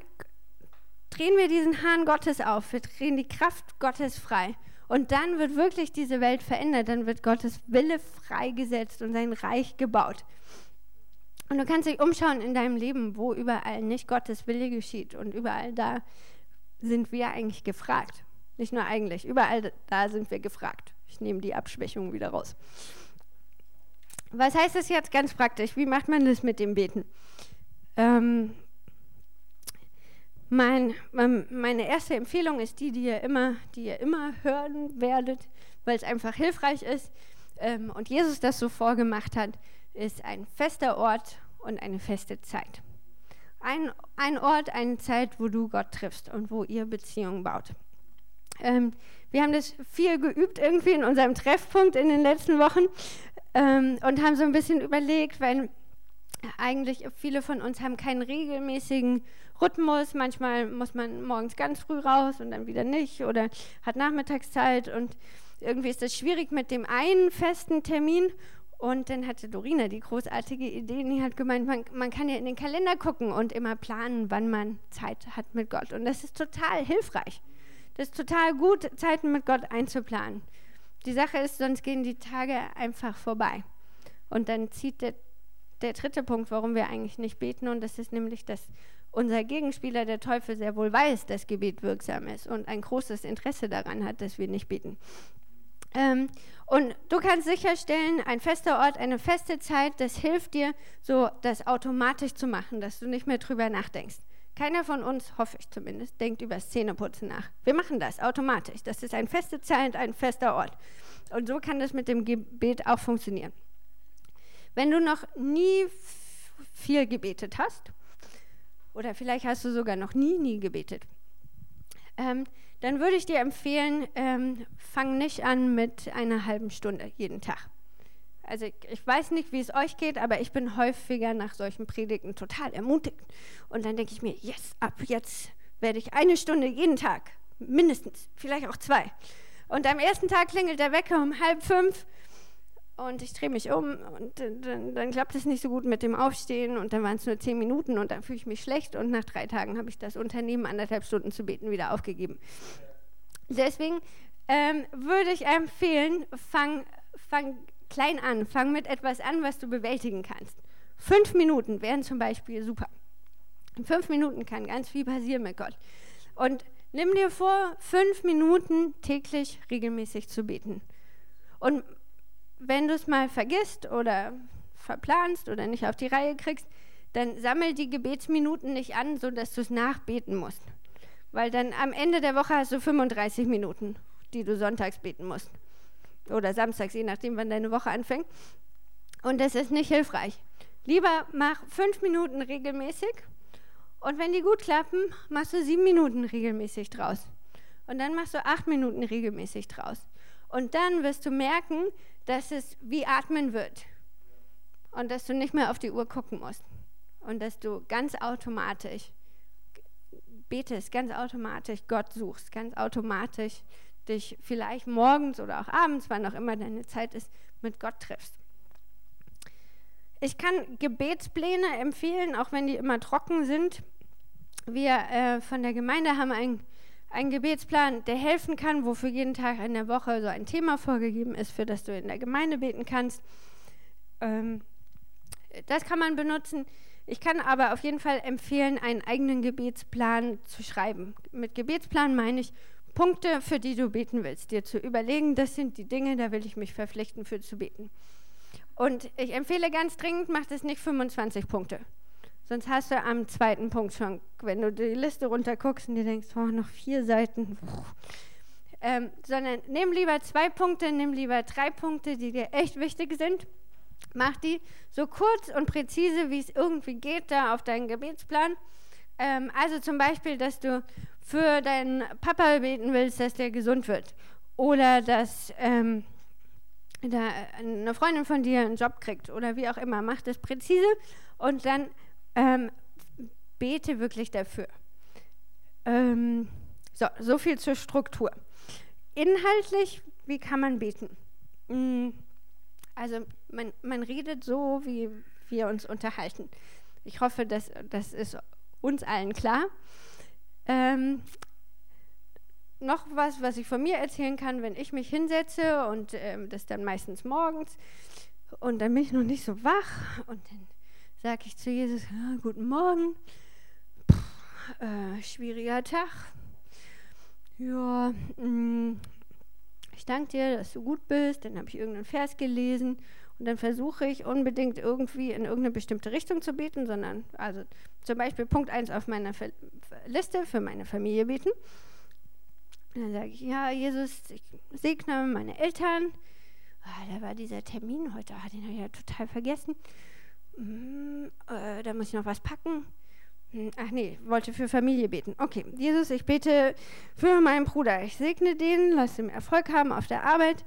S1: drehen wir diesen Hahn Gottes auf, wir drehen die Kraft Gottes frei. Und dann wird wirklich diese Welt verändert, dann wird Gottes Wille freigesetzt und sein Reich gebaut. Und du kannst dich umschauen in deinem Leben, wo überall nicht Gottes Wille geschieht. Und überall da sind wir eigentlich gefragt. Nicht nur eigentlich, überall da sind wir gefragt. Ich nehme die Abschwächung wieder raus. Was heißt das jetzt ganz praktisch? Wie macht man das mit dem Beten? Ähm, mein, meine erste Empfehlung ist die, die ihr immer, die ihr immer hören werdet, weil es einfach hilfreich ist ähm, und Jesus das so vorgemacht hat, ist ein fester Ort und eine feste Zeit. Ein, ein Ort, eine Zeit, wo du Gott triffst und wo ihr Beziehungen baut. Ähm, wir haben das viel geübt irgendwie in unserem Treffpunkt in den letzten Wochen ähm, und haben so ein bisschen überlegt, weil eigentlich viele von uns haben keinen regelmäßigen Rhythmus. Manchmal muss man morgens ganz früh raus und dann wieder nicht oder hat Nachmittagszeit und irgendwie ist das schwierig mit dem einen festen Termin. Und dann hatte Dorina die großartige Idee, die hat gemeint, man, man kann ja in den Kalender gucken und immer planen, wann man Zeit hat mit Gott. Und das ist total hilfreich. Das ist total gut, Zeiten mit Gott einzuplanen. Die Sache ist, sonst gehen die Tage einfach vorbei. Und dann zieht der der dritte Punkt, warum wir eigentlich nicht beten, und das ist nämlich, dass unser Gegenspieler, der Teufel, sehr wohl weiß, dass Gebet wirksam ist und ein großes Interesse daran hat, dass wir nicht beten. Ähm, und du kannst sicherstellen, ein fester Ort, eine feste Zeit, das hilft dir, so das automatisch zu machen, dass du nicht mehr drüber nachdenkst. Keiner von uns, hoffe ich zumindest, denkt über das Zähneputzen nach. Wir machen das automatisch. Das ist eine feste Zeit, ein fester Ort. Und so kann das mit dem Gebet auch funktionieren. Wenn du noch nie viel gebetet hast, oder vielleicht hast du sogar noch nie, nie gebetet, ähm, dann würde ich dir empfehlen, ähm, fang nicht an mit einer halben Stunde jeden Tag. Also ich, weiß nicht, wie es euch geht, aber ich bin häufiger nach solchen Predigten total ermutigt. Und dann denke ich mir, yes, ab jetzt werde ich eine Stunde jeden Tag, mindestens, vielleicht auch zwei. Und am ersten Tag klingelt der Wecker um halb fünf und ich drehe mich um und dann, dann, klappt es nicht so gut mit dem Aufstehen und dann waren es nur zehn Minuten und dann fühle ich mich schlecht und nach drei Tagen habe ich das Unternehmen anderthalb Stunden zu beten wieder aufgegeben. Deswegen ähm, würde ich empfehlen, fang, fang klein an. Fang mit etwas an, was du bewältigen kannst. Fünf Minuten wären zum Beispiel super. In fünf Minuten kann ganz viel passieren mit Gott. Und nimm dir vor, fünf Minuten täglich regelmäßig zu beten. Und wenn du es mal vergisst oder verplanst oder nicht auf die Reihe kriegst, dann sammel die Gebetsminuten nicht an, sodass du es nachbeten musst. Weil dann am Ende der Woche hast du 35 Minuten, die du sonntags beten musst oder samstags, je nachdem, wann deine Woche anfängt. Und das ist nicht hilfreich. Lieber mach fünf Minuten regelmäßig und wenn die gut klappen, machst du sieben Minuten regelmäßig draus. Und dann machst du acht Minuten regelmäßig draus. Und dann wirst du merken, dass es wie atmen wird. Und dass du nicht mehr auf die Uhr gucken musst. Und dass du ganz automatisch betest, ganz automatisch Gott suchst, ganz automatisch dich vielleicht morgens oder auch abends, wann auch immer deine Zeit ist, mit Gott triffst. Ich kann Gebetspläne empfehlen, auch wenn die immer trocken sind. Wir äh, von der Gemeinde haben einen, einen Gebetsplan, der helfen kann, wo für jeden Tag in der Woche so ein Thema vorgegeben ist, für das du in der Gemeinde beten kannst. Ähm, das kann man benutzen. Ich kann aber auf jeden Fall empfehlen, einen eigenen Gebetsplan zu schreiben. Mit Gebetsplan meine ich Punkte, für die du beten willst, dir zu überlegen, das sind die Dinge, da will ich mich verpflichten, für zu beten. Und ich empfehle ganz dringend, mach das nicht 25 Punkte. Sonst hast du am zweiten Punkt schon, wenn du die Liste runterguckst und dir denkst, oh, noch vier Seiten. Ähm, sondern nimm lieber zwei Punkte, nimm lieber drei Punkte, die dir echt wichtig sind. Mach die so kurz und präzise, wie es irgendwie geht, da auf deinen Gebetsplan. Ähm, also zum Beispiel, dass du für deinen Papa beten willst, dass der gesund wird. Oder dass ähm, da eine Freundin von dir einen Job kriegt oder wie auch immer. Mach das präzise und dann ähm, bete wirklich dafür. Ähm, so, so viel zur Struktur. Inhaltlich, wie kann man beten? Hm, also man, man redet so, wie wir uns unterhalten. Ich hoffe, dass das ist uns allen klar. Ähm, noch was, was ich von mir erzählen kann, wenn ich mich hinsetze und ähm, das dann meistens morgens und dann bin ich noch nicht so wach und dann sage ich zu Jesus, guten Morgen, Puh, äh, schwieriger Tag. Ja, mh, mm, ich danke dir, dass du gut bist. Dann habe ich irgendeinen Vers gelesen und dann versuche ich unbedingt irgendwie in irgendeine bestimmte Richtung zu beten, sondern also zum Beispiel Punkt 1 auf meiner Liste für meine Familie beten. Und dann sage ich, ja, Jesus, ich segne meine Eltern. Ah, da war dieser Termin heute, ah, den habe ich ja total vergessen. Hm, äh, da muss ich noch was packen. Hm, ach nee, wollte für Familie beten. Okay, Jesus, ich bete für meinen Bruder. Ich segne den, lass ihm Erfolg haben auf der Arbeit.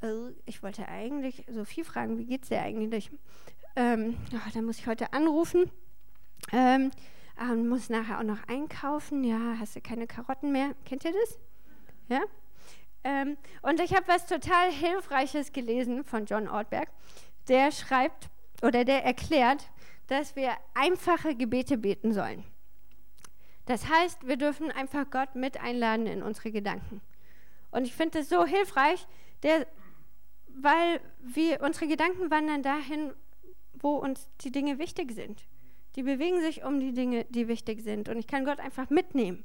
S1: Also ich wollte eigentlich Sophie fragen, wie geht's dir eigentlich? Ähm, oh, da muss ich heute anrufen. Ähm, ah, muss nachher auch noch einkaufen. Ja, hast du keine Karotten mehr? Kennt ihr das? Ja? Ähm, und ich habe was total Hilfreiches gelesen von John Ortberg. Der schreibt oder der erklärt, dass wir einfache Gebete beten sollen. Das heißt, wir dürfen einfach Gott mit einladen in unsere Gedanken. Und ich finde das so hilfreich, der weil wir, unsere Gedanken wandern dahin, wo uns die Dinge wichtig sind. Die bewegen sich um die Dinge, die wichtig sind. Und ich kann Gott einfach mitnehmen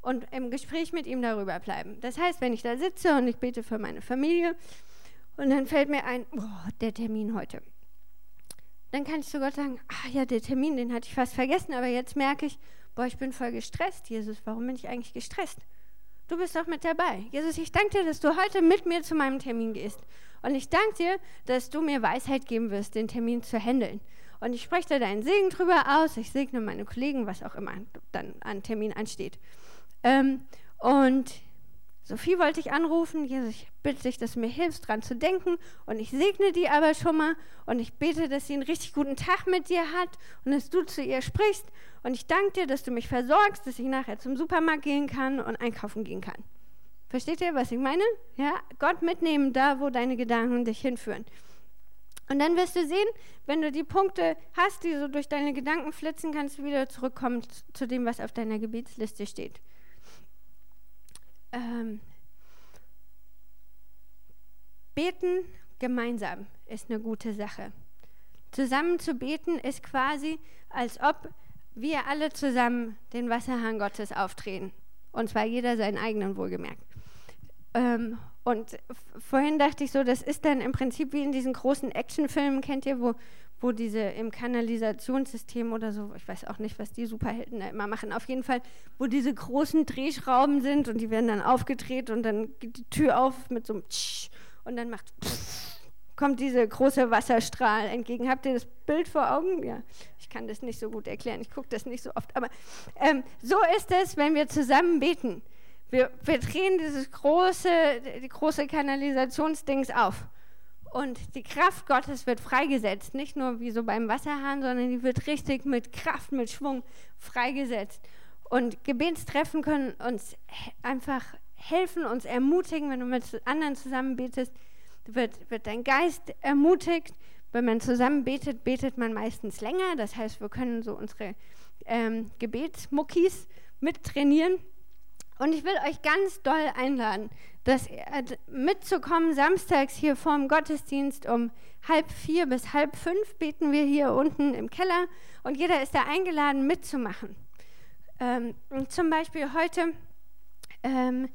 S1: und im Gespräch mit ihm darüber bleiben. Das heißt, wenn ich da sitze und ich bete für meine Familie und dann fällt mir ein, oh, der Termin heute. Dann kann ich zu Gott sagen, ah ja, der Termin, den hatte ich fast vergessen, aber jetzt merke ich, boah, ich bin voll gestresst, Jesus, warum bin ich eigentlich gestresst? Du bist doch mit dabei. Jesus, ich danke dir, dass du heute mit mir zu meinem Termin gehst. Und ich danke dir, dass du mir Weisheit geben wirst, den Termin zu handeln. Und ich spreche da deinen Segen drüber aus. Ich segne meine Kollegen, was auch immer dann an Termin ansteht. Ähm, und Sophie wollte ich anrufen. Jesus, ich bitte dich, dass du mir hilfst, dran zu denken. Und ich segne die aber schon mal. Und ich bete, dass sie einen richtig guten Tag mit dir hat und dass du zu ihr sprichst. Und ich danke dir, dass du mich versorgst, dass ich nachher zum Supermarkt gehen kann und einkaufen gehen kann. Versteht ihr, was ich meine? Ja, Gott mitnehmen da, wo deine Gedanken dich hinführen. Und dann wirst du sehen, wenn du die Punkte hast, die so durch deine Gedanken flitzen, kannst du wieder zurückkommen zu dem, was auf deiner Gebetsliste steht. Ähm, beten gemeinsam ist eine gute Sache. Zusammen zu beten ist quasi, als ob wir alle zusammen den Wasserhahn Gottes aufdrehen. Und zwar jeder seinen eigenen wohlgemerkt. Ähm, und vorhin dachte ich so, das ist dann im Prinzip wie in diesen großen Actionfilmen, kennt ihr, wo, wo diese im Kanalisationssystem oder so, ich weiß auch nicht, was die Superhelden da immer machen, auf jeden Fall, wo diese großen Drehschrauben sind und die werden dann aufgedreht und dann geht die Tür auf mit so einem Tsch und dann macht kommt dieser große Wasserstrahl entgegen. Habt ihr das Bild vor Augen? Ja, ich kann das nicht so gut erklären, ich gucke das nicht so oft, aber ähm, so ist es, wenn wir zusammen beten. Wir, wir drehen dieses große, die große Kanalisationsdings auf. Und die Kraft Gottes wird freigesetzt. Nicht nur wie so beim Wasserhahn, sondern die wird richtig mit Kraft, mit Schwung freigesetzt. Und Gebetstreffen können uns einfach helfen, uns ermutigen. Wenn du mit anderen zusammen betest, wird, wird dein Geist ermutigt. Wenn man zusammen betet, betet man meistens länger. Das heißt, wir können so unsere ähm, Gebetsmuckis mittrainieren. Und ich will euch ganz doll einladen, dass mitzukommen. Samstags hier vorm Gottesdienst um halb vier bis halb fünf beten wir hier unten im Keller und jeder ist da eingeladen mitzumachen. Ähm, zum Beispiel heute ähm,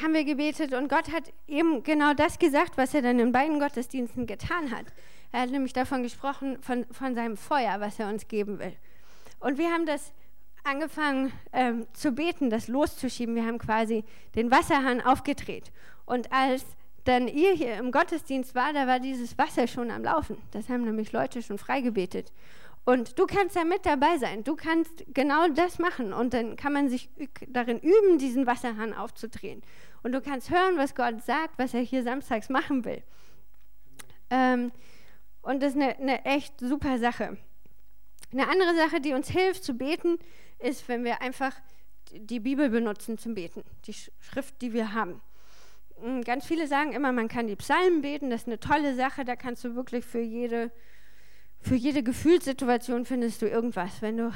S1: haben wir gebetet und Gott hat eben genau das gesagt, was er dann in beiden Gottesdiensten getan hat. Er hat nämlich davon gesprochen, von, von seinem Feuer, was er uns geben will. Und wir haben das angefangen ähm, zu beten, das loszuschieben. Wir haben quasi den Wasserhahn aufgedreht. Und als dann ihr hier im Gottesdienst war, da war dieses Wasser schon am Laufen. Das haben nämlich Leute schon freigebetet. Und du kannst da mit dabei sein. Du kannst genau das machen. Und dann kann man sich darin üben, diesen Wasserhahn aufzudrehen. Und du kannst hören, was Gott sagt, was er hier samstags machen will. Ähm, und das ist eine, eine echt super Sache. Eine andere Sache, die uns hilft zu beten, ist, wenn wir einfach die Bibel benutzen zum Beten, die Schrift, die wir haben. Hm, ganz viele sagen immer, man kann die Psalmen beten, das ist eine tolle Sache, da kannst du wirklich für jede, für jede Gefühlssituation findest du irgendwas. Wenn du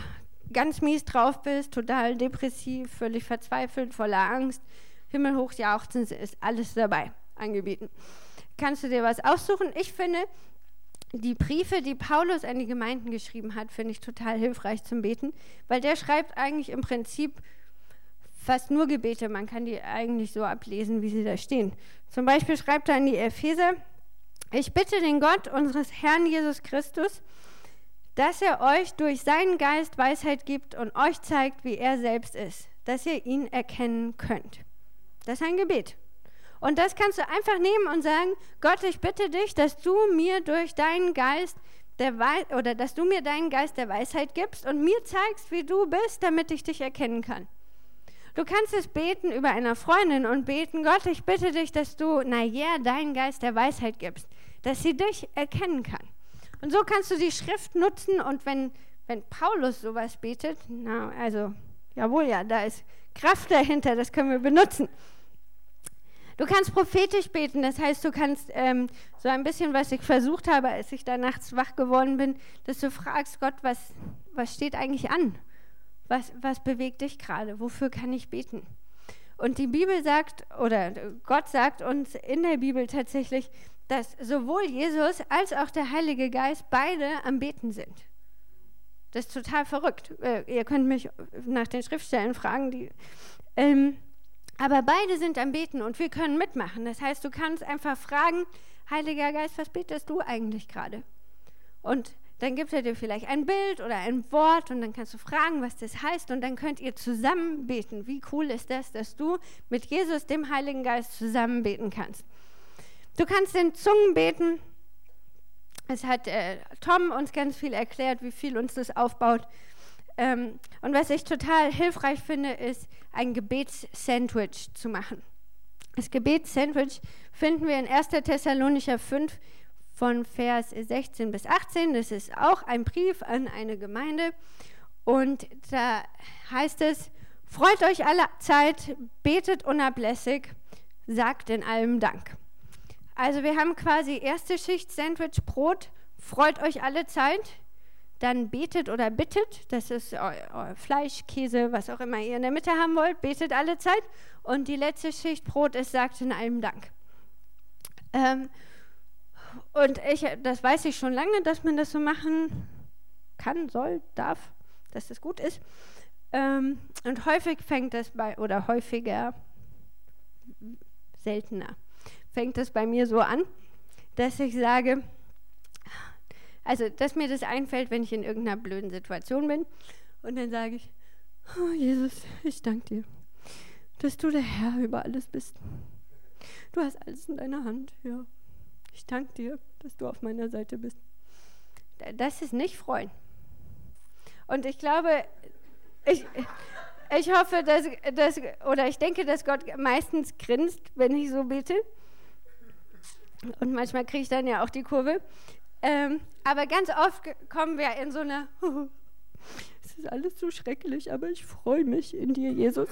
S1: ganz mies drauf bist, total depressiv, völlig verzweifelt, voller Angst, himmelhoch jauchzen, ist alles dabei angebieten. Kannst du dir was aussuchen? Ich finde, die Briefe, die Paulus an die Gemeinden geschrieben hat, finde ich total hilfreich zum Beten, weil der schreibt eigentlich im Prinzip fast nur Gebete. Man kann die eigentlich so ablesen, wie sie da stehen. Zum Beispiel schreibt er an die Epheser, ich bitte den Gott unseres Herrn Jesus Christus, dass er euch durch seinen Geist Weisheit gibt und euch zeigt, wie er selbst ist, dass ihr ihn erkennen könnt. Das ist ein Gebet. Und das kannst du einfach nehmen und sagen, Gott, ich bitte dich, dass du mir durch deinen Geist der Wei oder dass du mir deinen Geist der Weisheit gibst und mir zeigst, wie du bist, damit ich dich erkennen kann. Du kannst es beten über einer Freundin und beten, Gott, ich bitte dich, dass du Naja deinen Geist der Weisheit gibst, dass sie dich erkennen kann. Und so kannst du die Schrift nutzen und wenn, wenn Paulus sowas betet, na, also, jawohl, ja, da ist Kraft dahinter, das können wir benutzen. Du kannst prophetisch beten, das heißt, du kannst ähm, so ein bisschen, was ich versucht habe, als ich da nachts wach geworden bin, dass du fragst, Gott, was, was steht eigentlich an? Was, was bewegt dich gerade? Wofür kann ich beten? Und die Bibel sagt, oder Gott sagt uns in der Bibel tatsächlich, dass sowohl Jesus als auch der Heilige Geist beide am Beten sind. Das ist total verrückt. Äh, ihr könnt mich nach den Schriftstellen fragen, die Ähm, aber beide sind am Beten und wir können mitmachen. Das heißt, du kannst einfach fragen, Heiliger Geist, was betest du eigentlich gerade? Und dann gibt er dir vielleicht ein Bild oder ein Wort und dann kannst du fragen, was das heißt und dann könnt ihr zusammen beten. Wie cool ist das, dass du mit Jesus, dem Heiligen Geist, zusammen beten kannst. Du kannst in Zungen beten. Es hat äh, Tom uns ganz viel erklärt, wie viel uns das aufbaut. Ähm, und was ich total hilfreich finde, ist, ein Gebetssandwich zu machen. Das Gebetssandwich finden wir in 1. Thessalonicher 5 von Vers 16 bis 18. Das ist auch ein Brief an eine Gemeinde. Und da heißt es, freut euch alle Zeit, betet unablässig, sagt in allem Dank. Also wir haben quasi erste Schicht Sandwich Brot, freut euch alle Zeit, dann betet oder bittet, das ist euer Fleisch, Käse, was auch immer ihr in der Mitte haben wollt, betet alle Zeit. Und die letzte Schicht Brot ist, sagt in allem Dank. Ähm, und ich, das weiß ich schon lange, dass man das so machen kann, soll, darf, dass das gut ist. Ähm, und häufig fängt das bei, oder häufiger, seltener, fängt das bei mir so an, dass ich sage, also dass mir das einfällt, wenn ich in irgendeiner blöden Situation bin. Und dann sage ich, oh Jesus, ich danke dir, dass du der Herr über alles bist. Du hast alles in deiner Hand, ja. Ich danke dir, dass du auf meiner Seite bist. Das ist nicht freuen. Und ich glaube, ich, ich hoffe, dass, dass, oder ich denke, dass Gott meistens grinst, wenn ich so bete. Und manchmal kriege ich dann ja auch die Kurve. Ähm, aber ganz oft kommen wir in so eine, es ist alles so schrecklich, aber ich freue mich in dir, Jesus.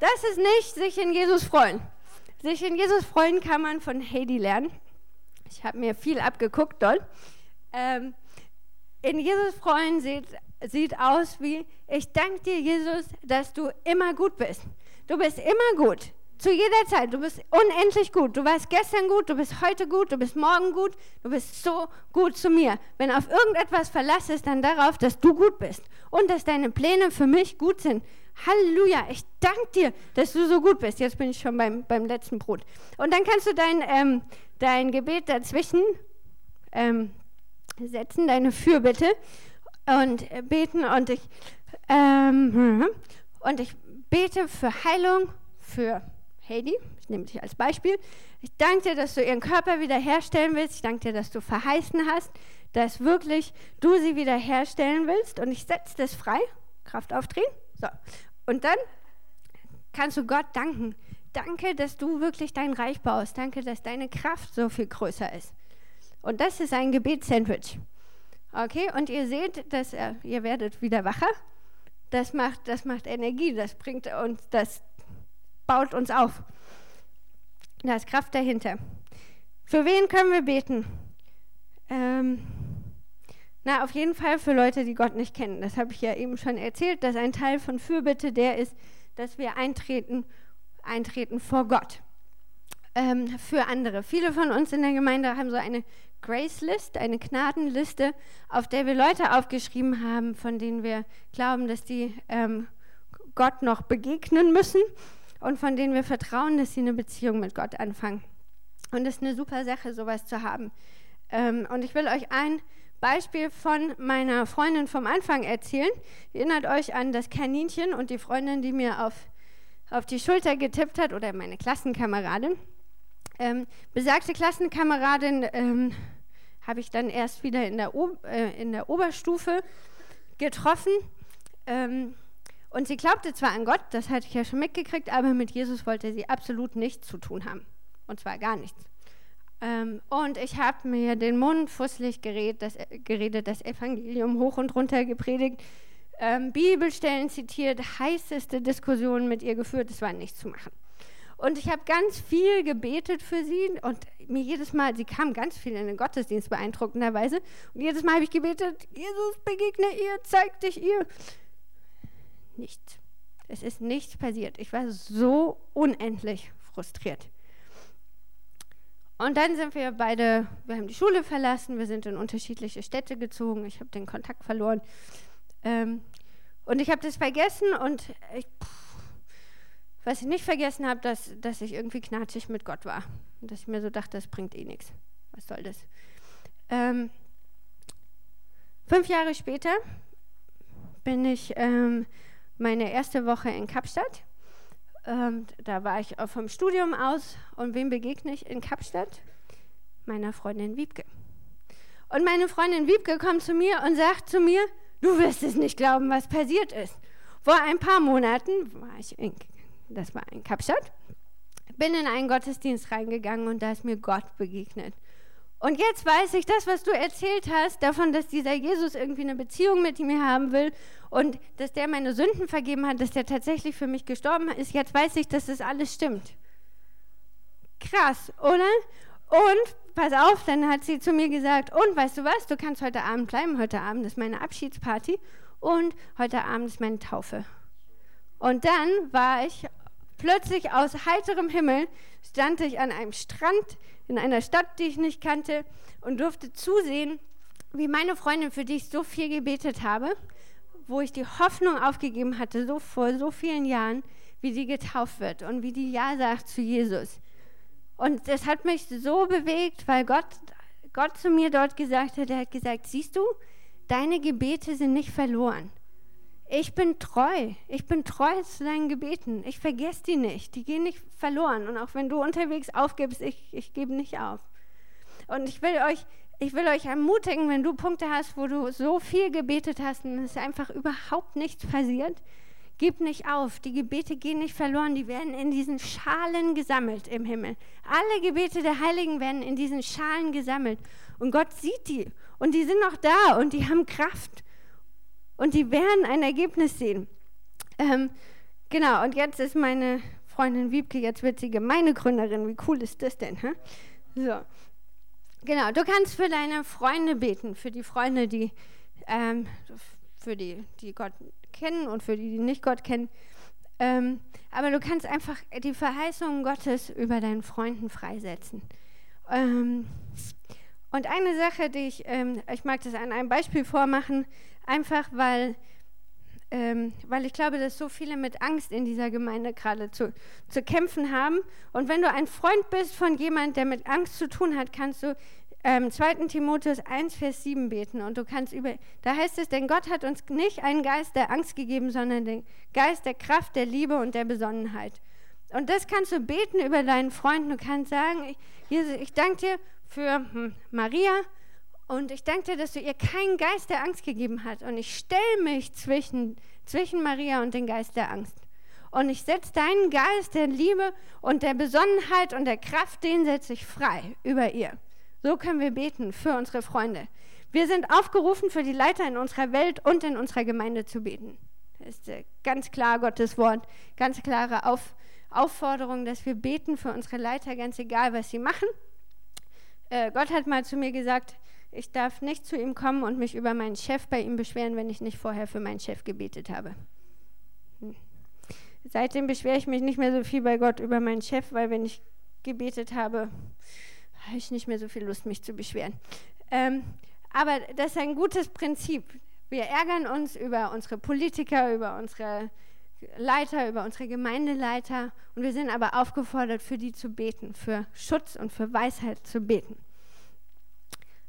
S1: Das ist nicht sich in Jesus freuen. Sich in Jesus freuen kann man von Heidi lernen. Ich habe mir viel abgeguckt dort. Ähm, in Jesus freuen sieht, sieht aus wie, ich danke dir, Jesus, dass du immer gut bist. Du bist immer gut. Zu jeder Zeit. Du bist unendlich gut. Du warst gestern gut, du bist heute gut, du bist morgen gut. Du bist so gut zu mir. Wenn auf irgendetwas Verlass ist, dann darauf, dass du gut bist und dass deine Pläne für mich gut sind. Halleluja, ich danke dir, dass du so gut bist. Jetzt bin ich schon beim, beim letzten Brot. Und dann kannst du dein, ähm, dein Gebet dazwischen ähm, setzen, deine Fürbitte und äh, beten. Und ich, ähm, und ich bete für Heilung, für Heidi, ich nehme dich als Beispiel. Ich danke dir, dass du ihren Körper wiederherstellen willst. Ich danke dir, dass du verheißen hast, dass wirklich du sie wiederherstellen willst. Und ich setze das frei. Kraft aufdrehen. So. Und dann kannst du Gott danken. Danke, dass du wirklich dein Reich baust. Danke, dass deine Kraft so viel größer ist. Und das ist ein Gebetssandwich. Okay, und ihr seht, dass ihr werdet wieder wacher. Das macht, das macht Energie, das bringt uns, das baut uns auf. Da ist Kraft dahinter. Für wen können wir beten? Ähm, na, auf jeden Fall für Leute, die Gott nicht kennen. Das habe ich ja eben schon erzählt, dass ein Teil von Fürbitte der ist, dass wir eintreten, eintreten vor Gott. Ähm, für andere. Viele von uns in der Gemeinde haben so eine Grace List, eine Gnadenliste, auf der wir Leute aufgeschrieben haben, von denen wir glauben, dass die ähm, Gott noch begegnen müssen und von denen wir vertrauen, dass sie eine Beziehung mit Gott anfangen. Und es ist eine super Sache, sowas zu haben. Ähm, und ich will euch ein Beispiel von meiner Freundin vom Anfang erzählen. Erinnert euch an das Kaninchen und die Freundin, die mir auf, auf die Schulter getippt hat, oder meine Klassenkameradin. Ähm, besagte Klassenkameradin ähm, habe ich dann erst wieder in der, o äh, in der Oberstufe getroffen. Ähm, und sie glaubte zwar an Gott, das hatte ich ja schon mitgekriegt, aber mit Jesus wollte sie absolut nichts zu tun haben. Und zwar gar nichts. Ähm, und ich habe mir den Mund fusselig geredet das, äh, geredet, das Evangelium hoch und runter gepredigt, ähm, Bibelstellen zitiert, heißeste Diskussionen mit ihr geführt. Es war nichts zu machen. Und ich habe ganz viel gebetet für sie und mir jedes Mal, sie kam ganz viel in den Gottesdienst beeindruckenderweise. Und jedes Mal habe ich gebetet, Jesus, begegne ihr, zeig dich ihr. Nichts. Es ist nichts passiert. Ich war so unendlich frustriert. Und dann sind wir beide, wir haben die Schule verlassen, wir sind in unterschiedliche Städte gezogen, ich habe den Kontakt verloren. Ähm, und ich habe das vergessen und ich, pff, was ich nicht vergessen habe, dass, dass ich irgendwie knatschig mit Gott war. Und dass ich mir so dachte, das bringt eh nichts. Was soll das? Ähm, fünf Jahre später bin ich ähm, meine erste Woche in Kapstadt. Ähm, da war ich vom Studium aus und wem begegne ich in Kapstadt? Meiner Freundin Wiebke. Und meine Freundin Wiebke kommt zu mir und sagt zu mir, du wirst es nicht glauben, was passiert ist. Vor ein paar Monaten war ich in, das war in Kapstadt, bin in einen Gottesdienst reingegangen und da ist mir Gott begegnet. Und jetzt weiß ich, das, was du erzählt hast, davon, dass dieser Jesus irgendwie eine Beziehung mit mir haben will und dass der meine Sünden vergeben hat, dass der tatsächlich für mich gestorben ist, jetzt weiß ich, dass das alles stimmt. Krass, oder? Und pass auf, dann hat sie zu mir gesagt, und weißt du was, du kannst heute Abend bleiben, heute Abend ist meine Abschiedsparty und heute Abend ist meine Taufe. Und dann war ich plötzlich aus heiterem Himmel, stand ich an einem Strand in einer Stadt, die ich nicht kannte und durfte zusehen, wie meine Freundin, für die ich so viel gebetet habe, wo ich die Hoffnung aufgegeben hatte, so vor so vielen Jahren, wie die getauft wird und wie die Ja sagt zu Jesus. Und das hat mich so bewegt, weil Gott, Gott zu mir dort gesagt hat, er hat gesagt, siehst du, deine Gebete sind nicht verloren. Ich bin treu. Ich bin treu zu deinen Gebeten. Ich vergesse die nicht. Die gehen nicht verloren. Und auch wenn du unterwegs aufgibst, ich, ich gebe nicht auf. Und ich will euch, ich will euch ermutigen, wenn du Punkte hast, wo du so viel gebetet hast und es einfach überhaupt nichts passiert, gib nicht auf. Die Gebete gehen nicht verloren. Die werden in diesen Schalen gesammelt im Himmel. Alle Gebete der Heiligen werden in diesen Schalen gesammelt. Und Gott sieht die. Und die sind noch da und die haben Kraft. Und die werden ein Ergebnis sehen. Ähm, genau, und jetzt ist meine Freundin Wiebke, jetzt wird sie Gemeindegründerin. Wie cool ist das denn? Hä? So. Genau, du kannst für deine Freunde beten, für die Freunde, die, ähm, für die, die Gott kennen und für die, die nicht Gott kennen. Ähm, aber du kannst einfach die Verheißungen Gottes über deinen Freunden freisetzen. Ähm, und eine Sache, die ich, ähm, ich mag das an einem Beispiel vormachen, einfach weil, ähm, weil ich glaube, dass so viele mit Angst in dieser Gemeinde gerade zu, zu kämpfen haben. Und wenn du ein Freund bist von jemand, der mit Angst zu tun hat, kannst du ähm, 2. Timotheus 1, Vers 7 beten. Und du kannst über, da heißt es, denn Gott hat uns nicht einen Geist der Angst gegeben, sondern den Geist der Kraft, der Liebe und der Besonnenheit. Und das kannst du beten über deinen Freund. Du kannst sagen, Jesus, ich danke dir für hm, Maria und ich danke dir, dass du ihr keinen Geist der Angst gegeben hast. Und ich stelle mich zwischen, zwischen Maria und den Geist der Angst. Und ich setze deinen Geist der Liebe und der Besonnenheit und der Kraft, den setze ich frei über ihr. So können wir beten für unsere Freunde. Wir sind aufgerufen, für die Leiter in unserer Welt und in unserer Gemeinde zu beten. Das ist ganz klar Gottes Wort, ganz klare Auf, Aufforderung, dass wir beten für unsere Leiter, ganz egal, was sie machen äh, Gott hat mal zu mir gesagt, ich darf nicht zu ihm kommen und mich über meinen Chef bei ihm beschweren, wenn ich nicht vorher für meinen Chef gebetet habe. Hm. Seitdem beschwere ich mich nicht mehr so viel bei Gott über meinen Chef, weil wenn ich gebetet habe, habe ich nicht mehr so viel Lust, mich zu beschweren. Ähm, aber das ist ein gutes Prinzip. Wir ärgern uns über unsere Politiker, über unsere Leiter, über unsere Gemeindeleiter und wir sind aber aufgefordert, für die zu beten, für Schutz und für Weisheit zu beten.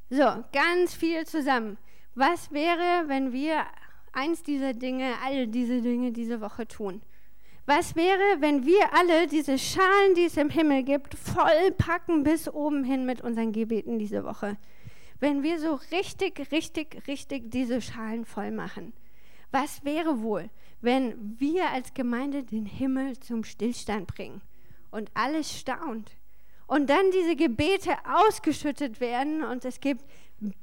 S1: So, ganz viel zusammen. Was wäre, wenn wir eins dieser Dinge, all diese Dinge diese Woche tun? Was wäre, wenn wir alle diese Schalen, die es im Himmel gibt, voll packen bis oben hin mit unseren Gebeten diese Woche? Wenn wir so richtig, richtig, richtig diese Schalen voll machen? Was wäre wohl, wenn wir als Gemeinde den Himmel zum Stillstand bringen und alles staunt und dann diese Gebete ausgeschüttet werden und es gibt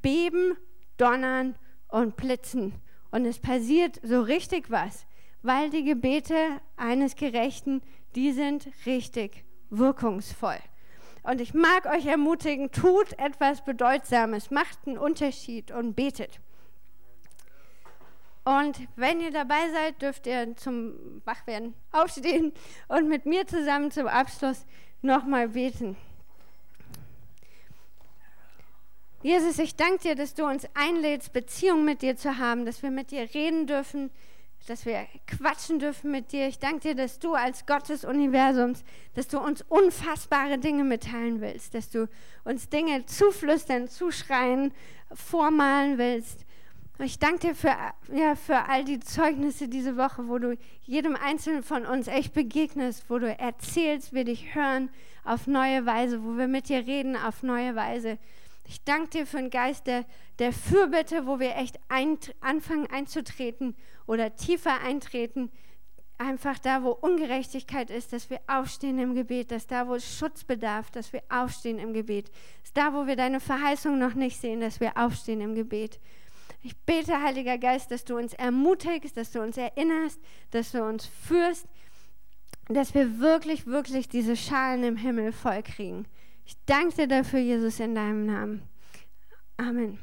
S1: Beben, Donnern und Blitzen und es passiert so richtig was, weil die Gebete eines Gerechten, die sind richtig wirkungsvoll. Und ich mag euch ermutigen, tut etwas Bedeutsames, macht einen Unterschied und betet. Und wenn ihr dabei seid, dürft ihr zum Wachwerden aufstehen und mit mir zusammen zum Abschluss nochmal beten. Jesus, ich danke dir, dass du uns einlädst, Beziehung mit dir zu haben, dass wir mit dir reden dürfen, dass wir quatschen dürfen mit dir. Ich danke dir, dass du als Gott des Universums, dass du uns unfassbare Dinge mitteilen willst, dass du uns Dinge zuflüstern, zuschreien, vormalen willst. Ich danke dir für, ja, für all die Zeugnisse diese Woche, wo du jedem Einzelnen von uns echt begegnest, wo du erzählst, wir dich hören auf neue Weise, wo wir mit dir reden auf neue Weise. Ich danke dir für einen Geist der, der Fürbitte, wo wir echt ein, anfangen einzutreten oder tiefer eintreten. Einfach da, wo Ungerechtigkeit ist, dass wir aufstehen im Gebet, dass da, wo es Schutz bedarf, dass wir aufstehen im Gebet, dass da, wo wir deine Verheißung noch nicht sehen, dass wir aufstehen im Gebet. Ich bete, Heiliger Geist, dass du uns ermutigst, dass du uns erinnerst, dass du uns führst, dass wir wirklich, wirklich diese Schalen im Himmel voll kriegen. Ich danke dir dafür, Jesus, in deinem Namen. Amen.